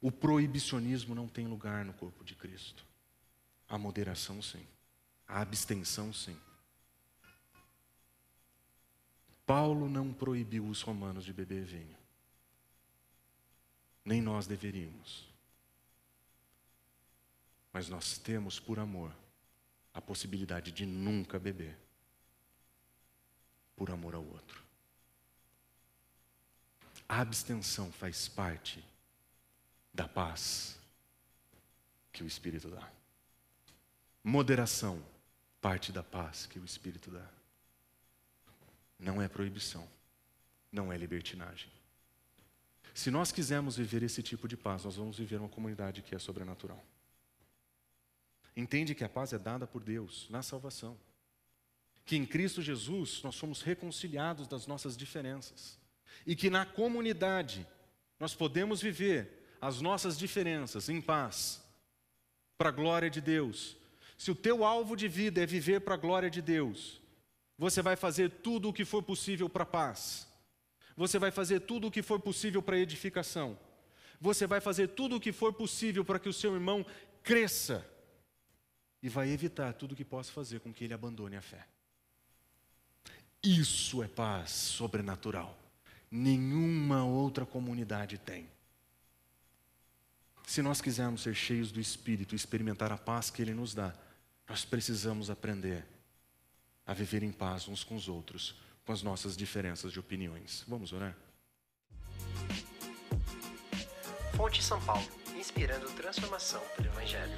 O proibicionismo não tem lugar no corpo de Cristo. A moderação, sim. A abstenção, sim. Paulo não proibiu os romanos de beber vinho nem nós deveríamos. Mas nós temos, por amor, a possibilidade de nunca beber, por amor ao outro. A abstenção faz parte da paz que o Espírito dá. Moderação, parte da paz que o Espírito dá. Não é proibição, não é libertinagem. Se nós quisermos viver esse tipo de paz, nós vamos viver uma comunidade que é sobrenatural. Entende que a paz é dada por Deus na salvação. Que em Cristo Jesus nós somos reconciliados das nossas diferenças. E que na comunidade nós podemos viver as nossas diferenças em paz, para a glória de Deus. Se o teu alvo de vida é viver para a glória de Deus, você vai fazer tudo o que for possível para a paz você vai fazer tudo o que for possível para edificação. Você vai fazer tudo o que for possível para que o seu irmão cresça. E vai evitar tudo o que possa fazer com que ele abandone a fé. Isso é paz sobrenatural. Nenhuma outra comunidade tem. Se nós quisermos ser cheios do Espírito e experimentar a paz que Ele nos dá, nós precisamos aprender a viver em paz uns com os outros, com as nossas diferenças de opiniões. Vamos orar? Fonte São Paulo, inspirando transformação pelo Evangelho.